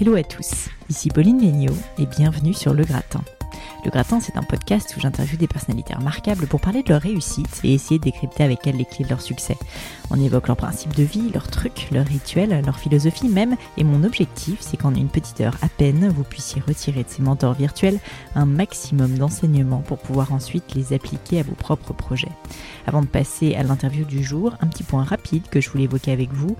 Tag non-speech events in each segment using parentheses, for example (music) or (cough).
Hello à tous, ici Pauline Léniaud et bienvenue sur Le Gratin. Le Gratin, c'est un podcast où j'interviewe des personnalités remarquables pour parler de leur réussite et essayer de décrypter avec elles les clés de leur succès. On évoque leurs principes de vie, leurs trucs, leurs rituels, leur philosophie même, et mon objectif, c'est qu'en une petite heure à peine, vous puissiez retirer de ces mentors virtuels un maximum d'enseignements pour pouvoir ensuite les appliquer à vos propres projets. Avant de passer à l'interview du jour, un petit point rapide que je voulais évoquer avec vous.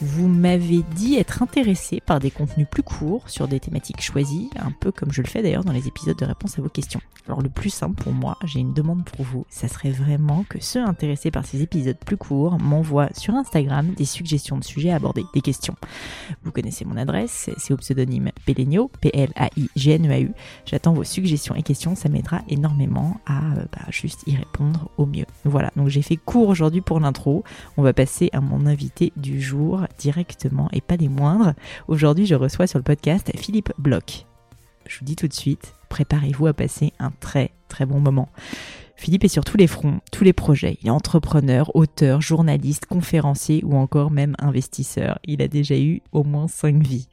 Vous m'avez dit être intéressé par des contenus plus courts sur des thématiques choisies, un peu comme je le fais d'ailleurs dans les épisodes de réponse à vos questions. Alors le plus simple pour moi, j'ai une demande pour vous, ça serait vraiment que ceux intéressés par ces épisodes plus courts m'envoient sur Instagram des suggestions de sujets à aborder, des questions. Vous connaissez mon adresse, c'est au pseudonyme Pelenio, P-L-A-I-G-N-E-A-U. J'attends vos suggestions et questions, ça m'aidera énormément à euh, bah, juste y répondre au mieux. Voilà, donc j'ai fait court aujourd'hui pour l'intro. On va passer à mon invité du jour directement et pas des moindres. Aujourd'hui, je reçois sur le podcast Philippe Bloch. Je vous dis tout de suite, préparez-vous à passer un très très bon moment. Philippe est sur tous les fronts, tous les projets. Il est entrepreneur, auteur, journaliste, conférencier ou encore même investisseur. Il a déjà eu au moins cinq vies.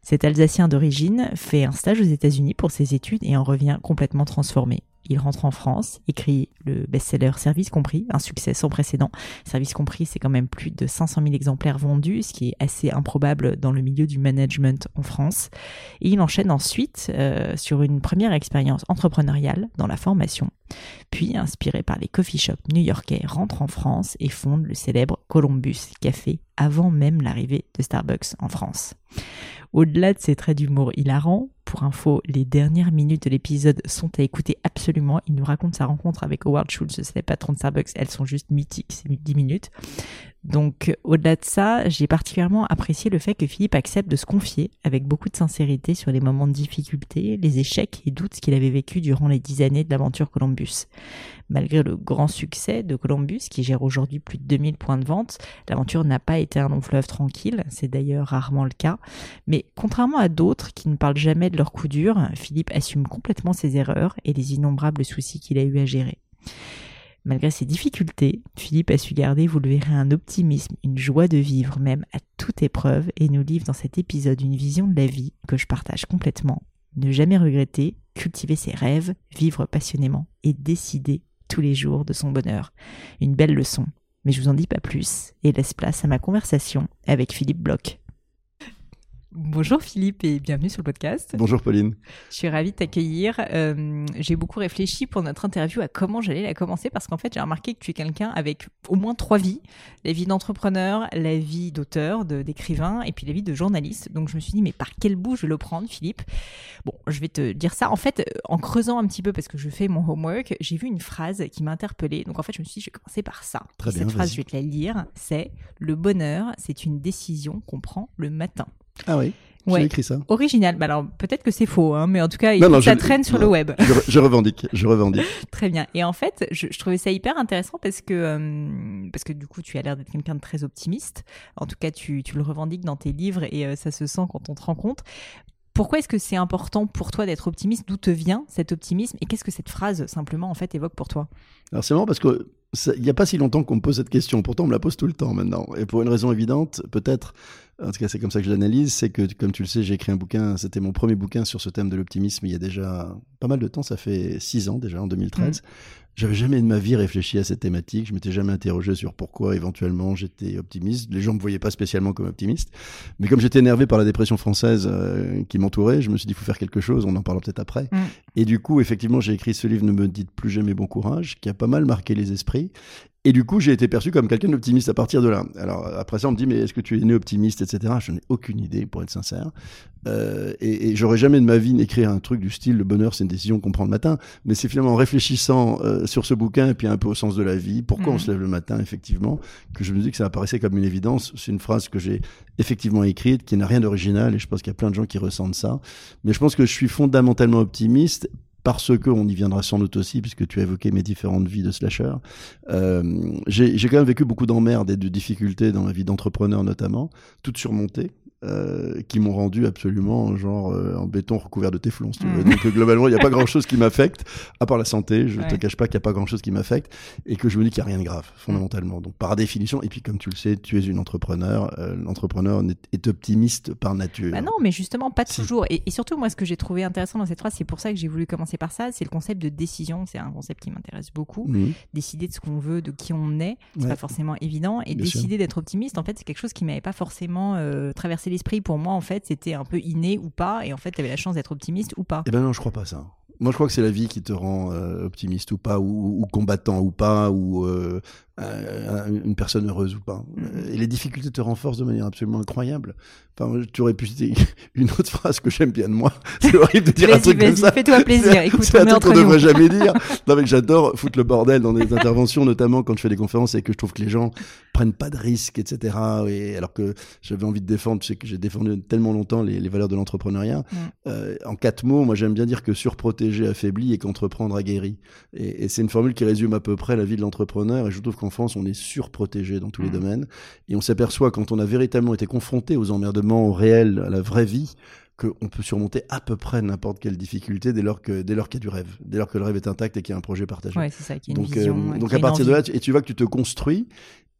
Cet Alsacien d'origine fait un stage aux États-Unis pour ses études et en revient complètement transformé il rentre en France, écrit le best-seller Service compris, un succès sans précédent. Service compris, c'est quand même plus de 500 000 exemplaires vendus, ce qui est assez improbable dans le milieu du management en France. Et il enchaîne ensuite euh, sur une première expérience entrepreneuriale dans la formation. Puis, inspiré par les coffee shops new-yorkais, rentre en France et fonde le célèbre Columbus Café avant même l'arrivée de Starbucks en France. Au-delà de ses traits d'humour hilarants, pour info, les dernières minutes de l'épisode sont à écouter absolument. Il nous raconte sa rencontre avec Howard Schultz, c'est patron de Starbucks. Elles sont juste mythiques, c'est 10 minutes. Donc, au-delà de ça, j'ai particulièrement apprécié le fait que Philippe accepte de se confier avec beaucoup de sincérité sur les moments de difficulté, les échecs et doutes qu'il avait vécu durant les dix années de l'aventure Columbus. Malgré le grand succès de Columbus, qui gère aujourd'hui plus de 2000 points de vente, l'aventure n'a pas été un long fleuve tranquille, c'est d'ailleurs rarement le cas. Mais contrairement à d'autres qui ne parlent jamais de leurs coups durs, Philippe assume complètement ses erreurs et les innombrables soucis qu'il a eu à gérer. Malgré ses difficultés, Philippe a su garder, vous le verrez, un optimisme, une joie de vivre même à toute épreuve et nous livre dans cet épisode une vision de la vie que je partage complètement. Ne jamais regretter, cultiver ses rêves, vivre passionnément et décider tous les jours de son bonheur. Une belle leçon. Mais je vous en dis pas plus et laisse place à ma conversation avec Philippe Bloch. Bonjour Philippe et bienvenue sur le podcast. Bonjour Pauline. Je suis ravie de t'accueillir. Euh, j'ai beaucoup réfléchi pour notre interview à comment j'allais la commencer parce qu'en fait j'ai remarqué que tu es quelqu'un avec au moins trois vies. La vie d'entrepreneur, la vie d'auteur, d'écrivain et puis la vie de journaliste. Donc je me suis dit mais par quel bout je vais le prendre Philippe? Bon, je vais te dire ça. En fait, euh, en creusant un petit peu parce que je fais mon homework, j'ai vu une phrase qui m'a interpellée. Donc en fait je me suis dit je vais commencer par ça. Très Cette bien, phrase je vais te la lire. C'est le bonheur, c'est une décision qu'on prend le matin. Ah oui Ouais. J'ai écrit ça. Original. Bah alors peut-être que c'est faux, hein, mais en tout cas, Non, non, ça je- traîne sur non. le web. Je, re- je revendique, je revendique. (laughs) Très bien. Et en fait, je, je trouvais ça hyper intéressant parce que euh, parce que du coup, tu as l'air d'être quelqu'un de très optimiste. En tout cas, tu, tu le revendiques dans tes livres et euh, ça se sent quand on te rencontre. Pourquoi est-ce que c'est important pour toi d'être optimiste? D'où te vient cet optimisme? Et qu'est-ce que cette phrase simplement en fait évoque pour toi? Alors c'est marrant parce que il n'y a pas si longtemps qu'on me pose cette question. Pourtant, on me la pose tout le temps maintenant. Et pour une raison évidente, peut-être, en tout cas c'est comme ça que je l'analyse, c'est que comme tu le sais, j'ai écrit un bouquin, c'était mon premier bouquin sur ce thème de l'optimisme il y a déjà pas mal de temps, ça fait six ans déjà, en 2013. J'avais jamais de ma vie réfléchi à cette thématique, je m'étais jamais interrogé sur pourquoi éventuellement j'étais optimiste. Les gens me voyaient pas spécialement comme optimiste. Mais comme j'étais énervé par la dépression française euh, qui m'entourait, je me suis dit, il faut faire quelque chose, on en parlera peut-être après. Mm. Et du coup, effectivement, j'ai écrit ce livre Ne me dites plus jamais bon courage, qui a pas mal marqué les esprits. Et du coup, j'ai été perçu comme quelqu'un d'optimiste à partir de là. Alors, après ça, on me dit, mais est-ce que tu es né optimiste, etc. Je n'ai aucune idée, pour être sincère. Euh, et, et j'aurais jamais de ma vie écrit un truc du style, le bonheur, c'est une décision qu'on prend le matin. Mais c'est finalement en réfléchissant euh, sur ce bouquin, et puis un peu au sens de la vie, pourquoi on se lève le matin, effectivement, que je me dis que ça apparaissait comme une évidence. C'est une phrase que j'ai effectivement écrite, qui n'a rien d'original, et je pense qu'il y a plein de gens qui ressentent ça. Mais je pense que je suis fondamentalement optimiste parce que, on y viendra sans doute aussi, puisque tu as évoqué mes différentes vies de slasher, euh, j'ai j'ai quand même vécu beaucoup d'emmerdes et de difficultés dans ma vie d'entrepreneur notamment, toutes surmontées. Euh, qui m'ont rendu absolument genre euh, en béton recouvert de téflon. Si tu veux. Mm. Donc globalement, il n'y a pas grand-chose qui m'affecte, à part la santé. Je ne te cache pas qu'il n'y a pas grand-chose qui m'affecte et que je me dis qu'il n'y a rien de grave, fondamentalement. Donc par définition, et puis comme tu le sais, tu es une entrepreneur. L'entrepreneur est optimiste par nature. Bah non, mais justement, pas toujours. Et, et, surtout, moi, ce que j'ai trouvé intéressant dans cette phrase, c'est pour ça que j'ai voulu commencer par ça, c'est le concept de décision. C'est un concept qui m'intéresse beaucoup. Décider de ce qu'on veut, de qui on est, c'est pas forcément évident. Et décider d'être optimiste, en fait, c'est quelque chose qui m'avait pas forcément euh, traversé l'esprit. Pour moi, en fait, c'était un peu inné ou pas. Et en fait, tu avais la chance d'être optimiste ou pas. Eh ben non, je crois pas ça. Moi, je crois que c'est la vie qui te rend euh, optimiste ou pas, ou, combattant ou pas, ou euh, une personne heureuse ou pas. Mm. Et les difficultés te renforcent de manière absolument incroyable. Enfin, tu aurais pu citer (laughs) une autre phrase que j'aime bien de moi. (laughs) C'est horrible de dire un truc comme ça. Fais-toi plaisir. Écoute, c'est un truc qu'on devrait (laughs) jamais dire. Non, mais j'adore foutre le bordel dans des interventions, notamment quand je fais des conférences et que je trouve que les gens prennent pas de risques, etc. Et alors que j'avais envie de défendre, tu sais que j'ai défendu tellement longtemps les, les valeurs de l'entrepreneuriat. Mm. Euh, en quatre mots, moi j'aime bien dire que surprotéger affaiblit et qu'entreprendre aguerrit. Et, et c'est une formule qui résume à peu près la vie de l'entrepreneur. Et je trouve qu'en France, on est surprotégé dans tous les mm. domaines. Et on s'aperçoit quand on a véritablement été confronté aux emmerdements, au réel, à la vraie vie, qu'on peut surmonter à peu près n'importe quelle difficulté dès lors que dès lors qu'il y a du rêve, dès lors que le rêve est intact et qu'il y a un projet partagé. Ouais, c'est ça, y a une donc, vision, euh, donc à partir de là, et tu vois que tu te construis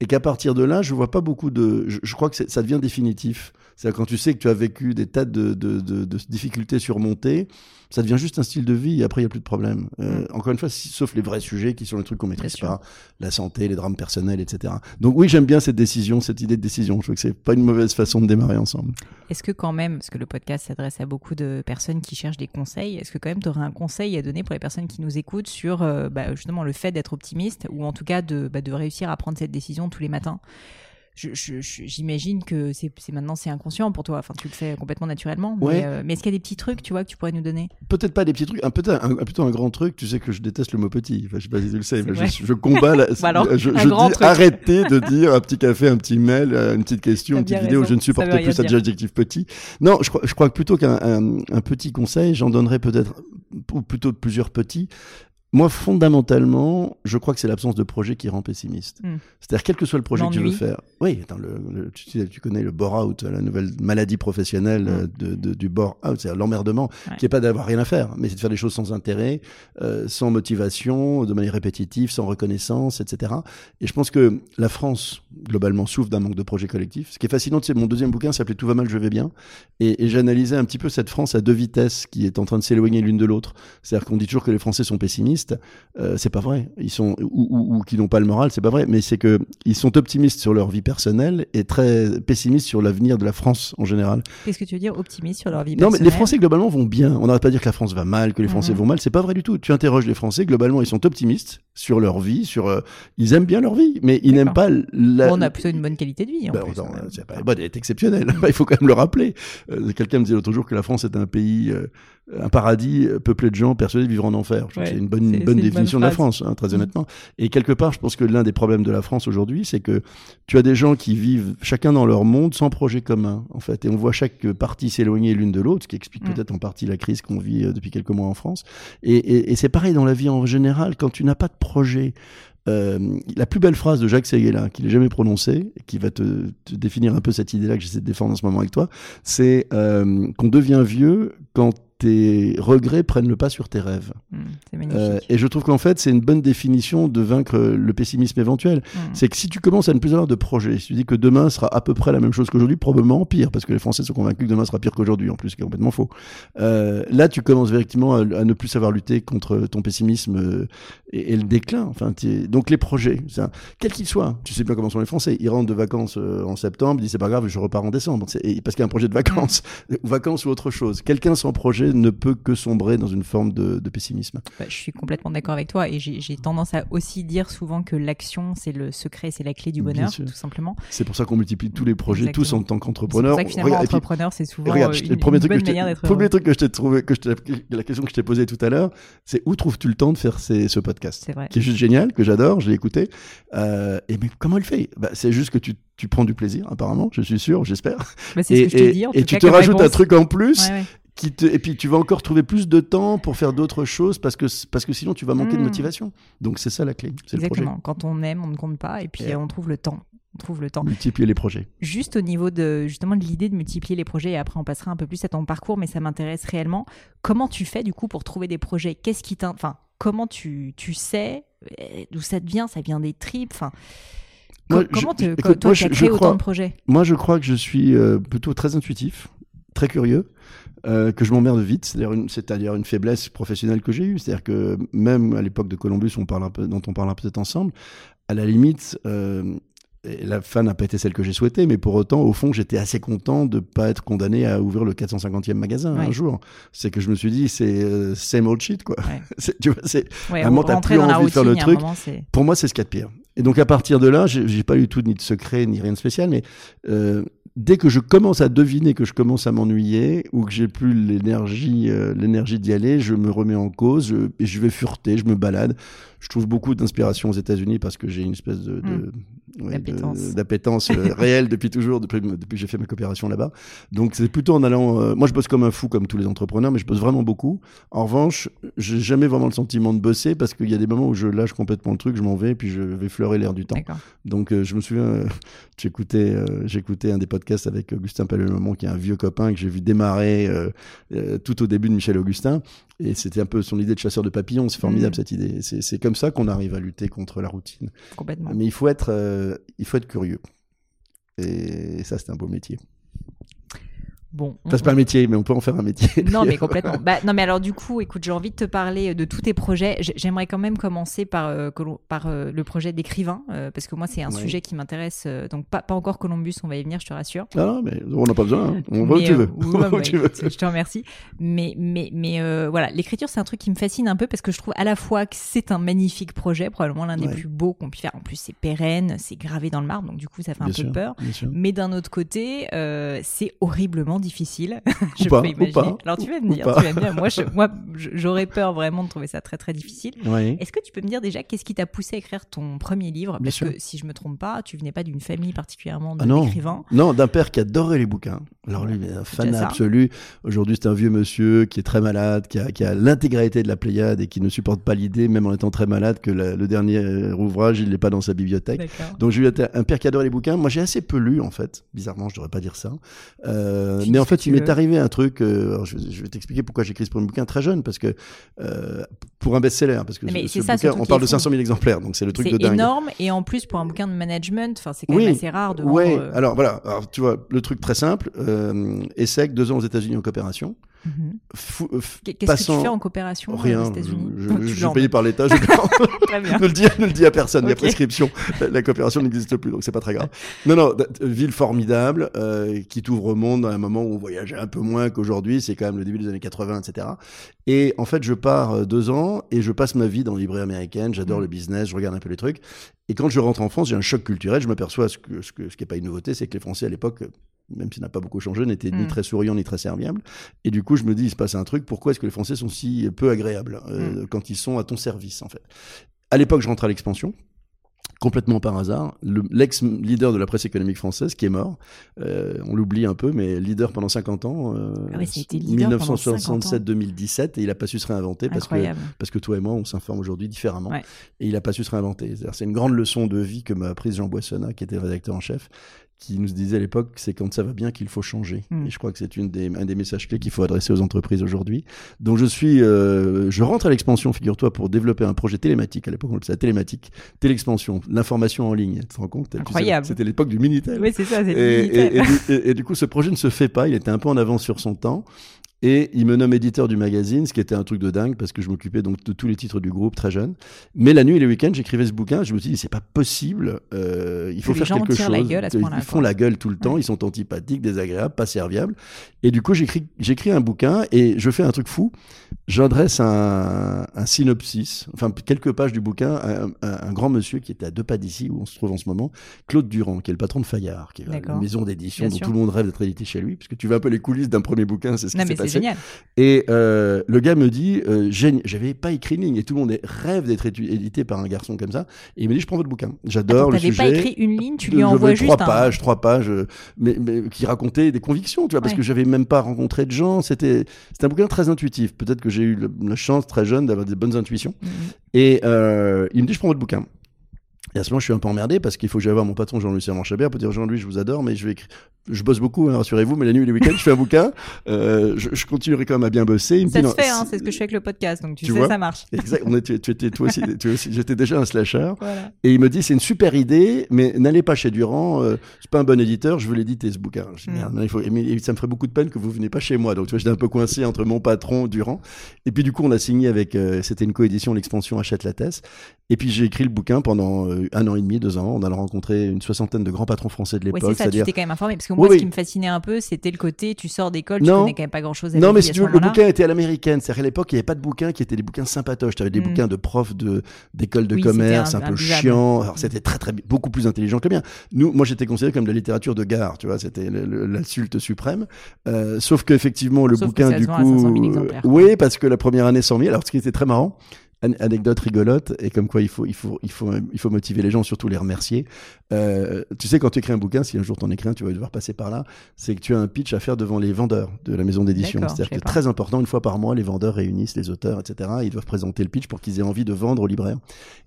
et qu'à partir de là, je vois pas beaucoup de. Je, crois que ça devient définitif. C'est-à-dire quand tu sais que tu as vécu des tas de, de, de, de difficultés surmontées, ça devient juste un style de vie et après il n'y a plus de problème. Euh, mm. Encore une fois, sauf les vrais sujets qui sont les trucs qu'on maîtrise pas, la santé, les drames personnels, etc. Donc oui, j'aime bien cette décision, cette idée de décision. Je trouve que c'est pas une mauvaise façon de démarrer ensemble. Est-ce que quand même, parce que le podcast s'adresse à beaucoup de personnes qui cherchent des conseils, est-ce que quand même tu aurais un conseil à donner pour les personnes qui nous écoutent sur euh, bah, justement le fait d'être optimiste ou en tout cas de, bah, de réussir à prendre cette décision tous les matins? J'imagine que c'est maintenant c'est inconscient pour toi. Enfin, tu le fais complètement naturellement. Mais, euh, mais est-ce qu'il y a des petits trucs, tu vois, que tu pourrais nous donner? Peut-être pas des petits trucs. Un, peut un, plutôt un grand truc. Tu sais que je déteste le mot petit. Enfin, je sais pas si tu le sais, mais je, combats. La, (laughs) bah je, dis arrêtez de (laughs) dire un petit café, un petit mail, euh, une petite question, une petite vidéo. Je ne supporte plus cet adjectif petit. Non, je crois, je crois que plutôt qu'un un, petit conseil, j'en donnerais peut-être ou plutôt plusieurs petits. Moi, fondamentalement, je crois que c'est l'absence de projet qui rend pessimiste. Hmm. C'est-à-dire, quel que soit le projet que tu veux faire. Oui, attends, le, tu, connais le bore-out, la nouvelle maladie professionnelle hmm. euh, de, du bore-out, c'est l'emmerdement, qui n'est pas d'avoir rien à faire, mais c'est de faire des choses sans intérêt, euh, sans motivation, de manière répétitive, sans reconnaissance, etc. Et je pense que la France, globalement, souffre d'un manque de projet collectif. Ce qui est fascinant, c'est mon deuxième bouquin s'appelait Tout va mal, je vais bien. Et, et j'analysais un petit peu cette France à deux vitesses qui est en train de s'éloigner l'une de l'autre. C'est-à-dire qu'on dit toujours que les Français sont pessimistes euh, c'est pas vrai. Ils sont ou, ou, qui n'ont pas le moral, c'est pas vrai. Mais c'est que ils sont optimistes sur leur vie personnelle et très pessimistes sur l'avenir de la France en général. Qu'est-ce que tu veux dire optimiste sur leur vie personnelle Non, mais les Français globalement vont bien. On n'arrête pas de dire que la France va mal, que les Français mhm. vont mal. C'est pas vrai du tout. Tu interroges les Français globalement, ils sont optimistes sur leur vie, sur euh, ils aiment bien leur vie, mais ils n'aiment pas. La... on a plutôt une bonne qualité de vie. En ben, plus, c'est pas... elle est exceptionnelle. (laughs) il faut quand même le rappeler. Euh, quelqu'un me disait l'autre jour que la France est un pays un paradis peuplé de gens persuadés de vivre en enfer. c'est une bonne, une bonne définition de la France, hein, très mm. honnêtement. Et quelque part, je pense que l'un des problèmes de la France aujourd'hui, c'est que tu as des gens qui vivent chacun dans leur monde sans projet commun, en fait. Et on voit chaque partie s'éloigner l'une de l'autre, ce qui explique mm. peut-être en partie la crise qu'on vit euh, depuis quelques mois en France. Et, et, et c'est pareil dans la vie en général, quand tu n'as pas de projet, euh, la plus belle phrase de Jacques Seguela, qu'il n'ait jamais prononcée, qui va te, te, définir un peu cette idée-là que j'essaie de défendre en ce moment avec toi, c'est euh, qu'on devient vieux quand tes regrets prennent le pas sur tes rêves. Mmh, euh, et je trouve qu'en fait, c'est une bonne définition de vaincre le pessimisme éventuel. Mmh. C'est que si tu commences à ne plus avoir de projet, si tu dis que demain sera à peu près la même chose qu'aujourd'hui, probablement pire, parce que les Français sont convaincus que demain sera pire qu'aujourd'hui, en plus, ce qui est complètement faux. Euh, là, tu commences véritablement à, ne plus savoir lutter contre ton pessimisme euh, et, le déclin. Enfin, donc les projets, quels qu'ils soient, tu sais bien comment sont les Français. Ils rentrent de vacances euh, en septembre, ils disent c'est pas grave, je repars en décembre, parce qu'il y a un projet de vacances, mmh. (laughs) vacances ou autre chose. Quelqu'un sans projet ne peut que sombrer dans une forme de, pessimisme. Bah, je suis complètement d'accord avec toi et j'ai tendance à aussi dire souvent que l'action, c'est le secret, c'est la clé du bonheur, tout simplement. C'est pour ça qu'on multiplie tous les projets, tous en tant qu'entrepreneur. C'est pour ça que finalement, entrepreneur, c'est souvent regarde, une, le premier truc bonne manière d'être premier truc que je t'ai trouvé, que je la question que je t'ai posée tout à l'heure, c'est où trouves-tu le temps de faire ces, ce podcast C'est vrai. Qui est juste génial, que j'adore, je l'ai écouté. Euh, et mais comment il fait? Bah, C'est juste que tu tu prends du plaisir, apparemment, je suis sûr, j'espère. Bah, et, ce que je dit, et tu te rajoutes un truc en plus et puis tu vas encore trouver plus de temps pour faire d'autres choses parce que, parce que sinon tu vas manquer de hmm. motivation. Donc c'est ça la clé. Exactement. Quand on aime, on ne compte pas et puis on trouve le temps on trouve le temps. Multiplier les projets. Juste au niveau de justement de l'idée de multiplier les projets, et après on passera un peu plus à ton parcours, mais ça m'intéresse réellement. Comment tu fais du coup pour trouver des projets? Qu'est-ce qui t'in... Enfin, comment tu, tu sais euh, d'où ça te vient? Ça vient des tripes? Enfin, Moi, co- comment je- te, écoute, toi moi, qui as je créé autant de projets? Moi, je crois que je suis euh, plutôt très intuitif, très curieux, euh, que je m'emmerde vite. C'est d'ailleurs une, faiblesse professionnelle que j'ai eue. C'est-à-dire que même à l'époque de Columbus, on parle un peu, dont on parlera peut-être ensemble, à la limite, euh, la fin n'a pas été celle que j'ai souhaitée, mais pour autant, au fond, j'étais assez content de pas être condamné à ouvrir le 450e magasin Ouais. un jour. C'est que je me suis dit, c'est euh, same old shit, quoi. Ouais. (laughs) Tu vois, c'est Ouais, moment, t'as plus envie de faire routine, le truc. moment, pour moi, c'est ce qu'il y a de pire. Et donc, à partir de là, j'ai j'ai pas eu tout ni de secret, ni rien de spécial, mais euh, dès que je commence à deviner que je commence à m'ennuyer ou que j'ai plus l'énergie euh, l'énergie d'y aller, je me remets en cause je, vais fureter, je me balade. Je trouve beaucoup d'inspiration aux États-Unis parce que j'ai une espèce de, de- ouais, de- D'appétence. euh, (laughs) réelle depuis toujours, depuis, depuis que j'ai fait ma coopération là-bas. Donc, c'est plutôt en allant. euh, moi, je bosse comme un fou, comme tous les entrepreneurs, mais je bosse vraiment beaucoup. En revanche, j'ai jamais vraiment le sentiment de bosser parce qu'il y a des moments où je lâche complètement le truc, je m'en vais, puis je vais fleurer l'air du temps. Donc euh, je me souviens, euh, j'écoutais, euh, j'écoutais un des podcasts avec Augustin Palais-Lemont, qui est un vieux copain que j'ai vu démarrer euh, euh, tout au début de Michel Augustin. Et c'était un peu son idée de chasseur de papillons. C'est formidable Mhm. cette idée. C'est c'est comme ça qu'on arrive à lutter contre la routine. Complètement. Mais il faut être, euh, il faut être curieux. Et ça, c'est un beau métier. Bon. on- Enfin, c'est pas un métier, mais on peut en faire un métier. (laughs) Non, mais (laughs) complètement. Bah, non, mais alors du coup, écoute, j'ai envie de te parler de tous tes projets. J'aimerais quand même commencer par, euh, par euh, le projet d'écrivain, euh, parce que moi, c'est un Ouais. sujet qui m'intéresse. donc, pas, pas encore Columbus, on va y venir, je te rassure. Ah non, mais on n'a pas besoin. hein. On va où tu veux. oui, (laughs) ouais, où tu veux. écoute, Je te remercie. Mais, mais, mais voilà, l'écriture, c'est un truc qui me fascine un peu parce que je trouve à la fois que c'est un magnifique projet, probablement l'un des plus beaux qu'on puisse faire. En plus, c'est pérenne, c'est gravé dans le marbre, donc du coup, ça fait un Bien peu sûr, peur. Mais d'un autre côté, c'est horriblement difficile. (laughs) je pas, peux ou imaginer. pas, Alors tu vas me dire, tu vas me dire. Moi, je- moi, je- j'aurais peur vraiment de trouver ça très très difficile. Est-ce que tu peux me dire déjà qu'est-ce qui t'a poussé à écrire ton premier livre? Bien Parce sûr. que si je me trompe pas, tu venais pas d'une famille particulièrement Ah non. d'écrivains. Non, d'un père qui adorait les bouquins. Alors lui, il est un fan absolu. Aujourd'hui, c'est un vieux monsieur qui est très malade, qui a, qui a l'intégralité de la Pléiade et qui ne supporte pas l'idée, même en étant très malade, que la- le dernier ouvrage, il n'est pas dans sa bibliothèque. Donc j'ai eu un père qui adorait les bouquins. Moi, j'ai assez peu lu, en fait. Bizarrement, je devrais pas dire ça. Euh, mais en fait, il m'est arrivé un truc. euh, je, je vais t'expliquer pourquoi j'ai écrit ce premier bouquin très jeune, parce que euh, pour un best-seller, parce que Mais ce, c'est ce ça, bouquin, surtout on parle de fou. 500 000 exemplaires, donc c'est le truc de C'est dingue. énorme et en plus pour un bouquin de management, enfin c'est quand Oui. même assez rare de vendre. Ouais, euh, alors voilà, alors, tu vois, le truc très simple, euh, ESSEC, deux ans aux États-Unis en coopération. Mhm. Euh, Qu'est-ce que tu fais en coopération euh, Rien, aux États-Unis je, suis payé par l'État, je (laughs) (laughs) ne le dis, ne le dis à personne, il y a Ok. prescription. La, la coopération n'existe plus, donc c'est pas très grave. Non, non, ville formidable, euh, qui t'ouvre au monde à un moment où on voyageait un peu moins qu'aujourd'hui, c'est quand même le début des années 80, etc. Et en fait, je pars deux ans et je passe ma vie dans les librairies américaines, j'adore Mm. le business, je regarde un peu les trucs. Et quand je rentre en France, j'ai un choc culturel, je m'aperçois, ce, que, ce, que, ce qui n'est pas une nouveauté, c'est que les Français à l'époque, même s'il n'a pas beaucoup changé, n'étaient ni Mm. très souriants ni très serviables. Et du coup, je me dis, il se passe un truc, pourquoi est-ce que les Français sont si peu agréables euh, quand ils sont à ton service, en fait? À l'époque, je rentre à l'expansion. Complètement par hasard, Le- l'ex-leader de la presse économique française, qui est mort, euh, on l'oublie un peu, mais leader pendant 50 ans, euh, Ah 1967-2017, et il a pas su se réinventer parce que, parce que toi et moi, on s'informe aujourd'hui différemment, Ouais. et il a pas su se réinventer. C'est une grande leçon de vie que m'a apprise Jean Boissonnat, qui était rédacteur en chef, qui nous disait à l'époque, c'est quand ça va bien qu'il faut changer. Mm. Et je crois que c'est une des, un des messages clés qu'il faut adresser aux entreprises aujourd'hui. Donc je suis, euh, je rentre à l'expansion, figure-toi, pour développer un projet télématique. À l'époque, on le faisait télématique, téléexpansion, l'information en ligne. Tu te rends compte? Tu sais, Incroyable. C'était l'époque du Minitel. Oui, c'est ça, c'est Minitel. (laughs) et- et du coup, ce projet ne se fait pas. Il était un peu en avance sur son temps. Et il me nomme éditeur du magazine, ce qui était un truc de dingue parce que je m'occupais donc de tous les titres du groupe très jeune. Mais la nuit et les week-ends, j'écrivais ce bouquin. Je me suis dit, c'est pas possible. euh, il faut les faire gens quelque chose. la gueule à ce ils font la gueule tout le temps. Ils sont antipathiques, désagréables, pas serviables. Et du coup, j'écris, j'écris un bouquin et je fais un truc fou. J'adresse un, un synopsis, enfin quelques pages du bouquin, à un, à un grand monsieur qui était à deux pas d'ici où on se trouve en ce moment, Claude Durand, qui est le patron de Fayard, qui est une maison d'édition Bien dont sûr. tout le monde rêve d'être édité chez lui, puisque tu veux un peu les coulisses d'un premier bouquin, c'est ce qui s'est génial. Et euh, le gars me dit, euh, j'avais pas écrit une ligne, et tout le monde rêve d'être édité par un garçon comme ça. Et il me dit, je prends votre bouquin. J'adore le t'avais sujet. pas écrit une ligne, tu lui envoies juste trois un. pages, trois pages, euh, mais, mais qui racontaient des convictions, tu vois, parce Ouais. que j'avais même pas rencontré de gens. C'était, c'était un bouquin très intuitif. Peut-être que j'ai eu le- la chance très jeune d'avoir des bonnes intuitions. Mhm. Et euh, il me dit, je prends votre bouquin. Et à ce moment, je suis un peu emmerdé parce qu'il faut que j'aille voir mon patron Jean-Louis Servan Chabert pour dire Jean-Louis, je vous adore, mais je vais. Je bosse beaucoup, hein, rassurez-vous, mais la nuit et les week-ends, je fais un bouquin. Euh, je, je, continuerai quand même à bien bosser. Il me ça dit, se fait, hein, c'est ce que je fais avec le podcast, donc tu, tu sais, vois ça marche. (laughs) Exact. On est, tu, tu, étais, toi (laughs) aussi, j'étais déjà un slasher. Voilà. Et il me dit, c'est une super idée, mais n'allez pas chez Durand. Euh, suis pas un bon éditeur, je veux l'éditer ce bouquin. Je dis, mm. il faut, mais ça me ferait beaucoup de peine que vous venez pas chez moi. Donc tu vois, j'étais un peu coincé entre mon patron Durand. Et puis du coup, on a signé avec, euh, c'était une coédition, l'expansion Achète la Thèse. Et puis j'ai écrit le bouquin pendant euh, un an et demi, deux ans. On a rencontré une soixantaine de grands patrons français de l'époque. Oui, c'est ça, tu t'es quand même informé. Parce que moi, oui, ce qui me fascinait un peu, c'était le côté, tu sors d'école, tu connais quand même pas grand-chose. Non, mais si tu veux, le bouquin était à l'américaine. C'est-à-dire à l'époque, il n'y avait pas de bouquins qui étaient des bouquins sympatoches. Tu avais des mm. bouquins de profs de, d'école de commerce, un, peu chiant. Alors c'était très, très, beaucoup plus intelligent que le mien. Nous, moi, j'étais considéré comme de la littérature de gare, tu vois. C'était l'insulte suprême. Euh, sauf qu'effectivement, le sauf bouquin, que du coup. oui, parce que la première année 100 000. Alors, ce qui était très marrant, anecdote rigolote et comme quoi il faut il faut il faut il faut motiver les gens surtout les remercier. Euh, tu sais quand tu écris un bouquin si un jour t'en écris un tu vas devoir passer par là c'est que tu as un pitch à faire devant les vendeurs de la maison d'édition. C'est-à-dire que très important une fois par mois les vendeurs réunissent les auteurs etc ils doivent présenter le pitch pour qu'ils aient envie de vendre aux libraires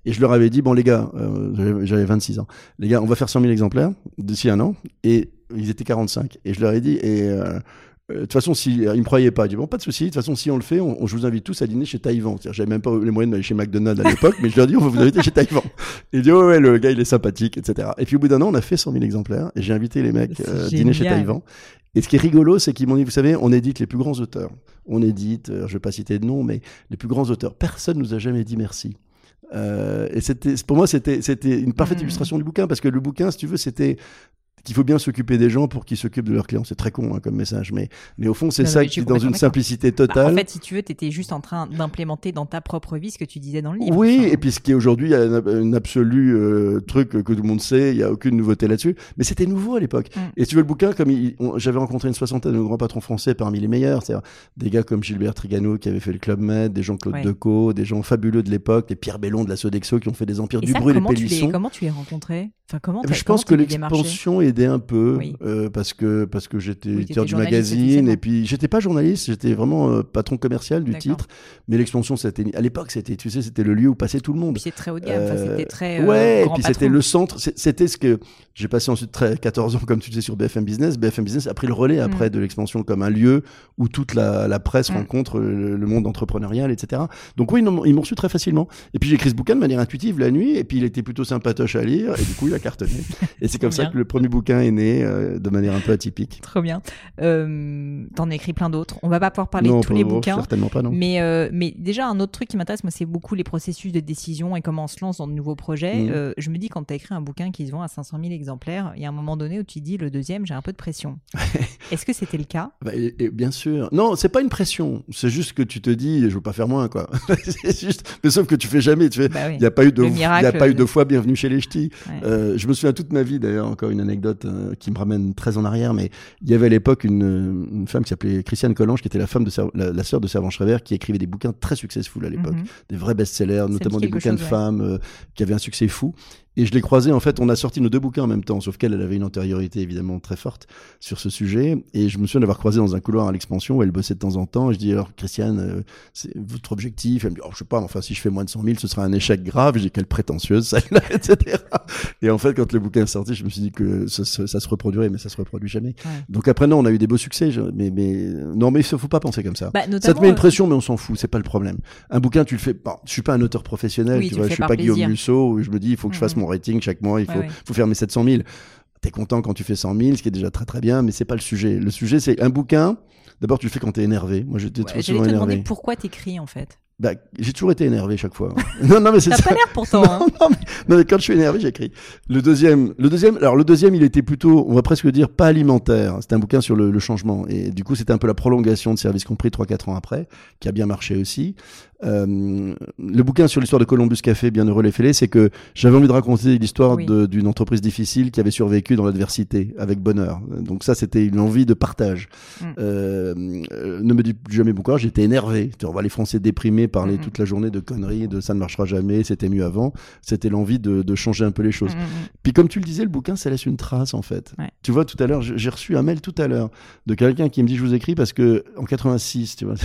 et je leur avais dit bon les gars euh, j'avais 26 ans. Les gars on va faire 100 000 exemplaires d'ici un an et ils étaient 45 et je leur ai dit et euh, euh, de toute façon, si, euh, il me croyait pas. Il dit bon, pas de souci. De toute façon, si on le fait, on, je vous invite tous à dîner chez Taïwan. J'avais même pas les moyens d'aller chez McDonald's à l'époque, (laughs) mais je leur dis on va vous inviter chez Taïwan. (laughs) Il dit ouais, ouais, le gars il est sympathique, etc. Et puis au bout d'un an, on a fait 100 000 exemplaires et j'ai invité les mecs euh, dîner chez Taïwan. Et ce qui est rigolo, c'est qu'ils m'ont dit, vous savez, on édite les plus grands auteurs. On édite, je vais pas citer de nom, mais les plus grands auteurs. Personne nous a jamais dit merci. Euh, et c'était, pour moi, c'était, c'était une parfaite mmh. illustration du bouquin parce que le bouquin, si tu veux, c'était qu'il faut bien s'occuper des gens pour qu'ils s'occupent de leurs clients. C'est très con hein, comme message, mais, mais au fond, c'est ça qui, dans une simplicité totale. Bah, en fait, si tu veux, tu étais juste en train d'implémenter dans ta propre vie ce que tu disais dans le livre. Oui, et puis ce qui est aujourd'hui un, absolu euh, truc que tout le monde sait, il n'y a aucune nouveauté là-dessus. Mais c'était nouveau à l'époque. Mm. Et si tu veux, le bouquin, comme j'avais rencontré une soixantaine de grands patrons français parmi les meilleurs, c'est-à-dire des gars comme Gilbert Trigano qui avait fait le Club Med, des Jean-Claude Decaux, des gens fabuleux de l'époque, des Pierre Bellon de la Sodexo qui ont fait des empires du bruit, les Pélisson. Comment tu les rencontrés enfin, comment Je pense que l'expansion aidait un peu. Euh, parce que parce que j'étais éditeur du magazine et puis j'étais pas journaliste, j'étais vraiment euh, patron commercial du titre. Mais l'expansion, c'était à l'époque, c'était tu sais, c'était le lieu où passait tout le monde. C'était très haut de gamme, c'était très euh, ouais. et puis c'était le centre, c'était ce que j'ai passé ensuite très, 14 ans comme tu sais sur BFM Business. BFM Business a pris le relais après mm. de l'expansion comme un lieu où toute la, la presse mm. rencontre le, monde entrepreneurial, etc. Donc oui, ils m'ont reçu très facilement. Et puis j'ai écrit ce bouquin de manière intuitive la nuit et puis il était plutôt sympatoche à lire et du coup il a cartonné. (laughs) et c'est comme ça que le premier bouquin est né de manière un peu atypique. (laughs) Trop bien. Euh, T'en as écrit plein d'autres. On va pas pouvoir parler de tous les bouquins. Certainement pas, non. Mais, euh, mais déjà, un autre truc qui m'intéresse, moi, c'est beaucoup les processus de décision et comment on se lance dans de nouveaux projets. Mmh. Euh, je me dis, quand tu as écrit un bouquin qui se vend à 500 000 exemplaires, il y a un moment donné où tu dis, le deuxième, j'ai un peu de pression. (laughs) Est-ce que c'était le cas? Bah, et, Bien sûr. Non, c'est pas une pression. C'est juste que tu te dis, je veux pas faire moins, quoi. (laughs) c'est juste. Mais sauf que tu fais jamais. Tu fais. Bah il n'y a pas eu de. Il a pas eu deux fois bienvenue chez les ch'tis. Euh, je me souviens toute ma vie, d'ailleurs, encore une anecdote qui me ramène très en arrière, mais il y avait à l'époque une, une, femme qui s'appelait Christiane Collange, qui était la femme de la, la, sœur de Servan Schreiber, qui écrivait des bouquins très successful à l'époque, mhm. des vrais best-sellers, notamment des bouquins de femmes euh, qui avaient un succès fou. Et je l'ai croisée, en fait, on a sorti nos deux bouquins en même temps, sauf qu'elle, elle avait une antériorité évidemment très forte sur ce sujet. Et je me souviens d'avoir croisé dans un couloir à l'expansion où elle bossait de temps en temps. Et je dis alors, Christiane, euh, c'est votre objectif? Elle me dit, oh, je sais pas, enfin, si je fais moins de 100 000, ce sera un échec grave. J'ai quelle prétentieuse, celle-là, (laughs) etc. Et en fait, quand le bouquin est sorti, je me suis dit que ça, ça, se reproduirait, mais ça se reproduit jamais. Donc après, non, on a eu des beaux succès. Mais, mais non, mais il faut pas penser comme ça. Bah, ça te met une euh, pression, mais on s'en fout, c'est pas le problème. Un bouquin, tu le fais. Bon, je suis pas un auteur professionnel, tu, vois, je suis pas Guillaume Musso, où je me dis, il faut que je fasse mon rating chaque mois il faut, faire mes 700 000. T'es content quand tu fais 100 000, ce qui est déjà très très bien, mais c'est pas le sujet. Le sujet, c'est un bouquin. D'abord, tu le fais quand t'es énervé. Moi, j'étais ouais, souvent énervé. te demander pourquoi t'écris en fait. Bah, j'ai toujours été énervé chaque fois. (laughs) non, non, mais c'est T'as pas l'air pourtant. (laughs) Hein. non, mais, non, quand je suis énervé, j'écris. Le deuxième, le deuxième, alors le deuxième, il était plutôt, on va presque dire, pas alimentaire. C'était un bouquin sur le, le, changement. Et du coup, c'était un peu la prolongation de Service Compris 3-4 ans après, qui a bien marché aussi. Euh, le bouquin sur l'histoire de Columbus Café, Bienheureux les fêlés, c'est que j'avais envie de raconter l'histoire d'une entreprise difficile qui avait survécu dans l'adversité avec bonheur. Donc ça, c'était une envie de partage. Mm. Euh, euh, ne me dis jamais pourquoi, j'étais énervé. Tu vois les Français déprimés parler mm, toute la journée de conneries, de ça ne marchera jamais, c'était mieux avant. C'était l'envie de, de, changer un peu les choses. Puis comme tu le disais, le bouquin, ça laisse une trace en fait. Tu vois, tout à l'heure, j'ai reçu un mail tout à l'heure de quelqu'un qui me dit je vous écris parce que en 86, tu vois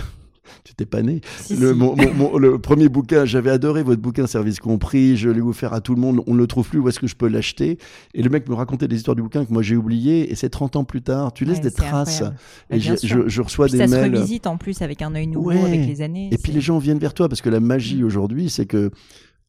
tu t'es pas né. Si, le, si. mon- mon- mon- le premier bouquin, j'avais adoré votre bouquin Service compris, je l'ai offert à tout le monde, on ne le trouve plus, où est-ce que je peux l'acheter? Et le mec me racontait des histoires du bouquin que moi j'ai oublié, et c'est 30 ans plus tard, tu laisses Ouais, des traces. incroyable. Bah, Et je, je reçois Puis des ça se mails. revisite en plus avec un œil nouveau Ouais. avec les années. Et puis les gens viennent vers toi parce que la magie aujourd'hui, c'est que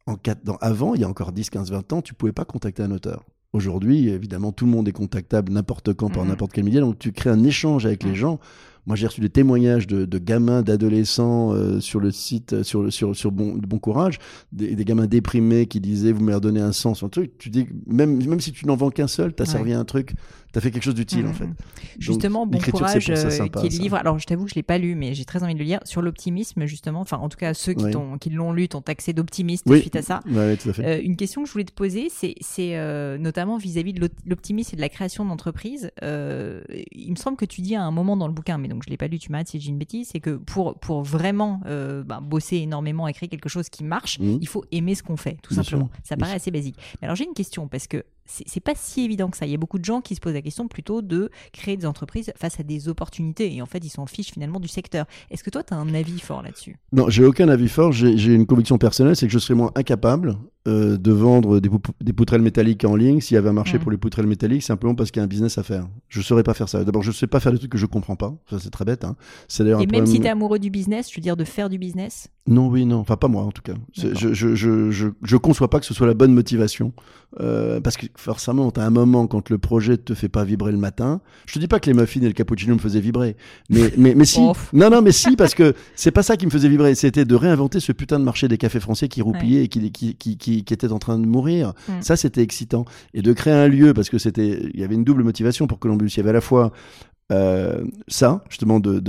en quatre- dans- avant, il y a encore 10, 15, 20 ans, tu pouvais pas contacter un auteur. Aujourd'hui, évidemment, tout le monde est contactable n'importe quand par Mhm. n'importe quel média, donc tu crées un échange avec les gens. Moi, j'ai reçu des témoignages de, de gamins, d'adolescents euh, sur le site, euh, sur, le- sur, sur bon, bon Courage, des, des gamins déprimés qui disaient Vous m'avez redonné un sens, un truc. Tu dis, même, même si tu n'en vends qu'un seul, tu as Ouais. servi à un truc, tu as fait quelque chose d'utile Mhm. en fait. Justement, Donc, Bon Courage, euh, qui est le livre. Alors, je t'avoue que je l'ai pas lu, mais j'ai très envie de le lire. Sur l'optimisme, justement. Enfin, en tout cas, ceux qui, Oui. l'ont lu t'ont taxé d'optimiste Oui. suite à ça. Ouais, tout à fait. Euh, une question que je voulais te poser, c'est euh, notamment vis-à-vis de l'op- l'optimisme et de la création d'entreprise. Euh, il me semble que tu dis à un moment dans le bouquin, mais donc je l'ai pas lu, tu m'arrêtes si j'ai une bêtise, c'est que pour, pour vraiment bah, bosser énormément et créer quelque chose qui marche, Mhm. il faut aimer ce qu'on fait, tout Bien simplement. sûr. Ça Bien paraît assez basique. Mais alors j'ai une question, parce que c'est pas si évident que ça. Il y a beaucoup de gens qui se posent la question plutôt de créer des entreprises face à des opportunités, et en fait ils s'en fichent finalement du secteur. Est-ce que toi, tu as un avis fort là-dessus? Non, j'ai aucun avis fort. J'ai une conviction personnelle, c'est que je serais moi incapable euh, de vendre des, pou- des poutrelles métalliques en ligne s'il y avait un marché Mm. pour les poutrelles métalliques, simplement parce qu'il y a un business à faire. Je saurais pas faire ça. D'abord, je sais pas faire des trucs que je comprends pas. Ça, c'est très bête. Hein. C'est d'ailleurs Et un même problème- si tu es amoureux du business, je veux dire de faire du business? Non, oui, non. Enfin, pas moi en tout cas. Je, je, je, je, je conçois pas que ce soit la bonne motivation. Euh, parce que forcément, tu as un moment quand le projet te fait pas vibrer le matin. Je te dis pas que les muffins et le cappuccino me faisaient vibrer. Mais, mais, mais si. Ouf. Non, non, mais si, parce que c'est pas ça qui me faisait vibrer. C'était de réinventer ce putain de marché des cafés français qui roupillait et qui, qui, qui, qui, qui était en train de mourir. Mm. Ça, c'était excitant. Et de créer un lieu, parce que c'était, il y avait une double motivation pour Columbus. Il y avait à la fois euh, ça, justement, de,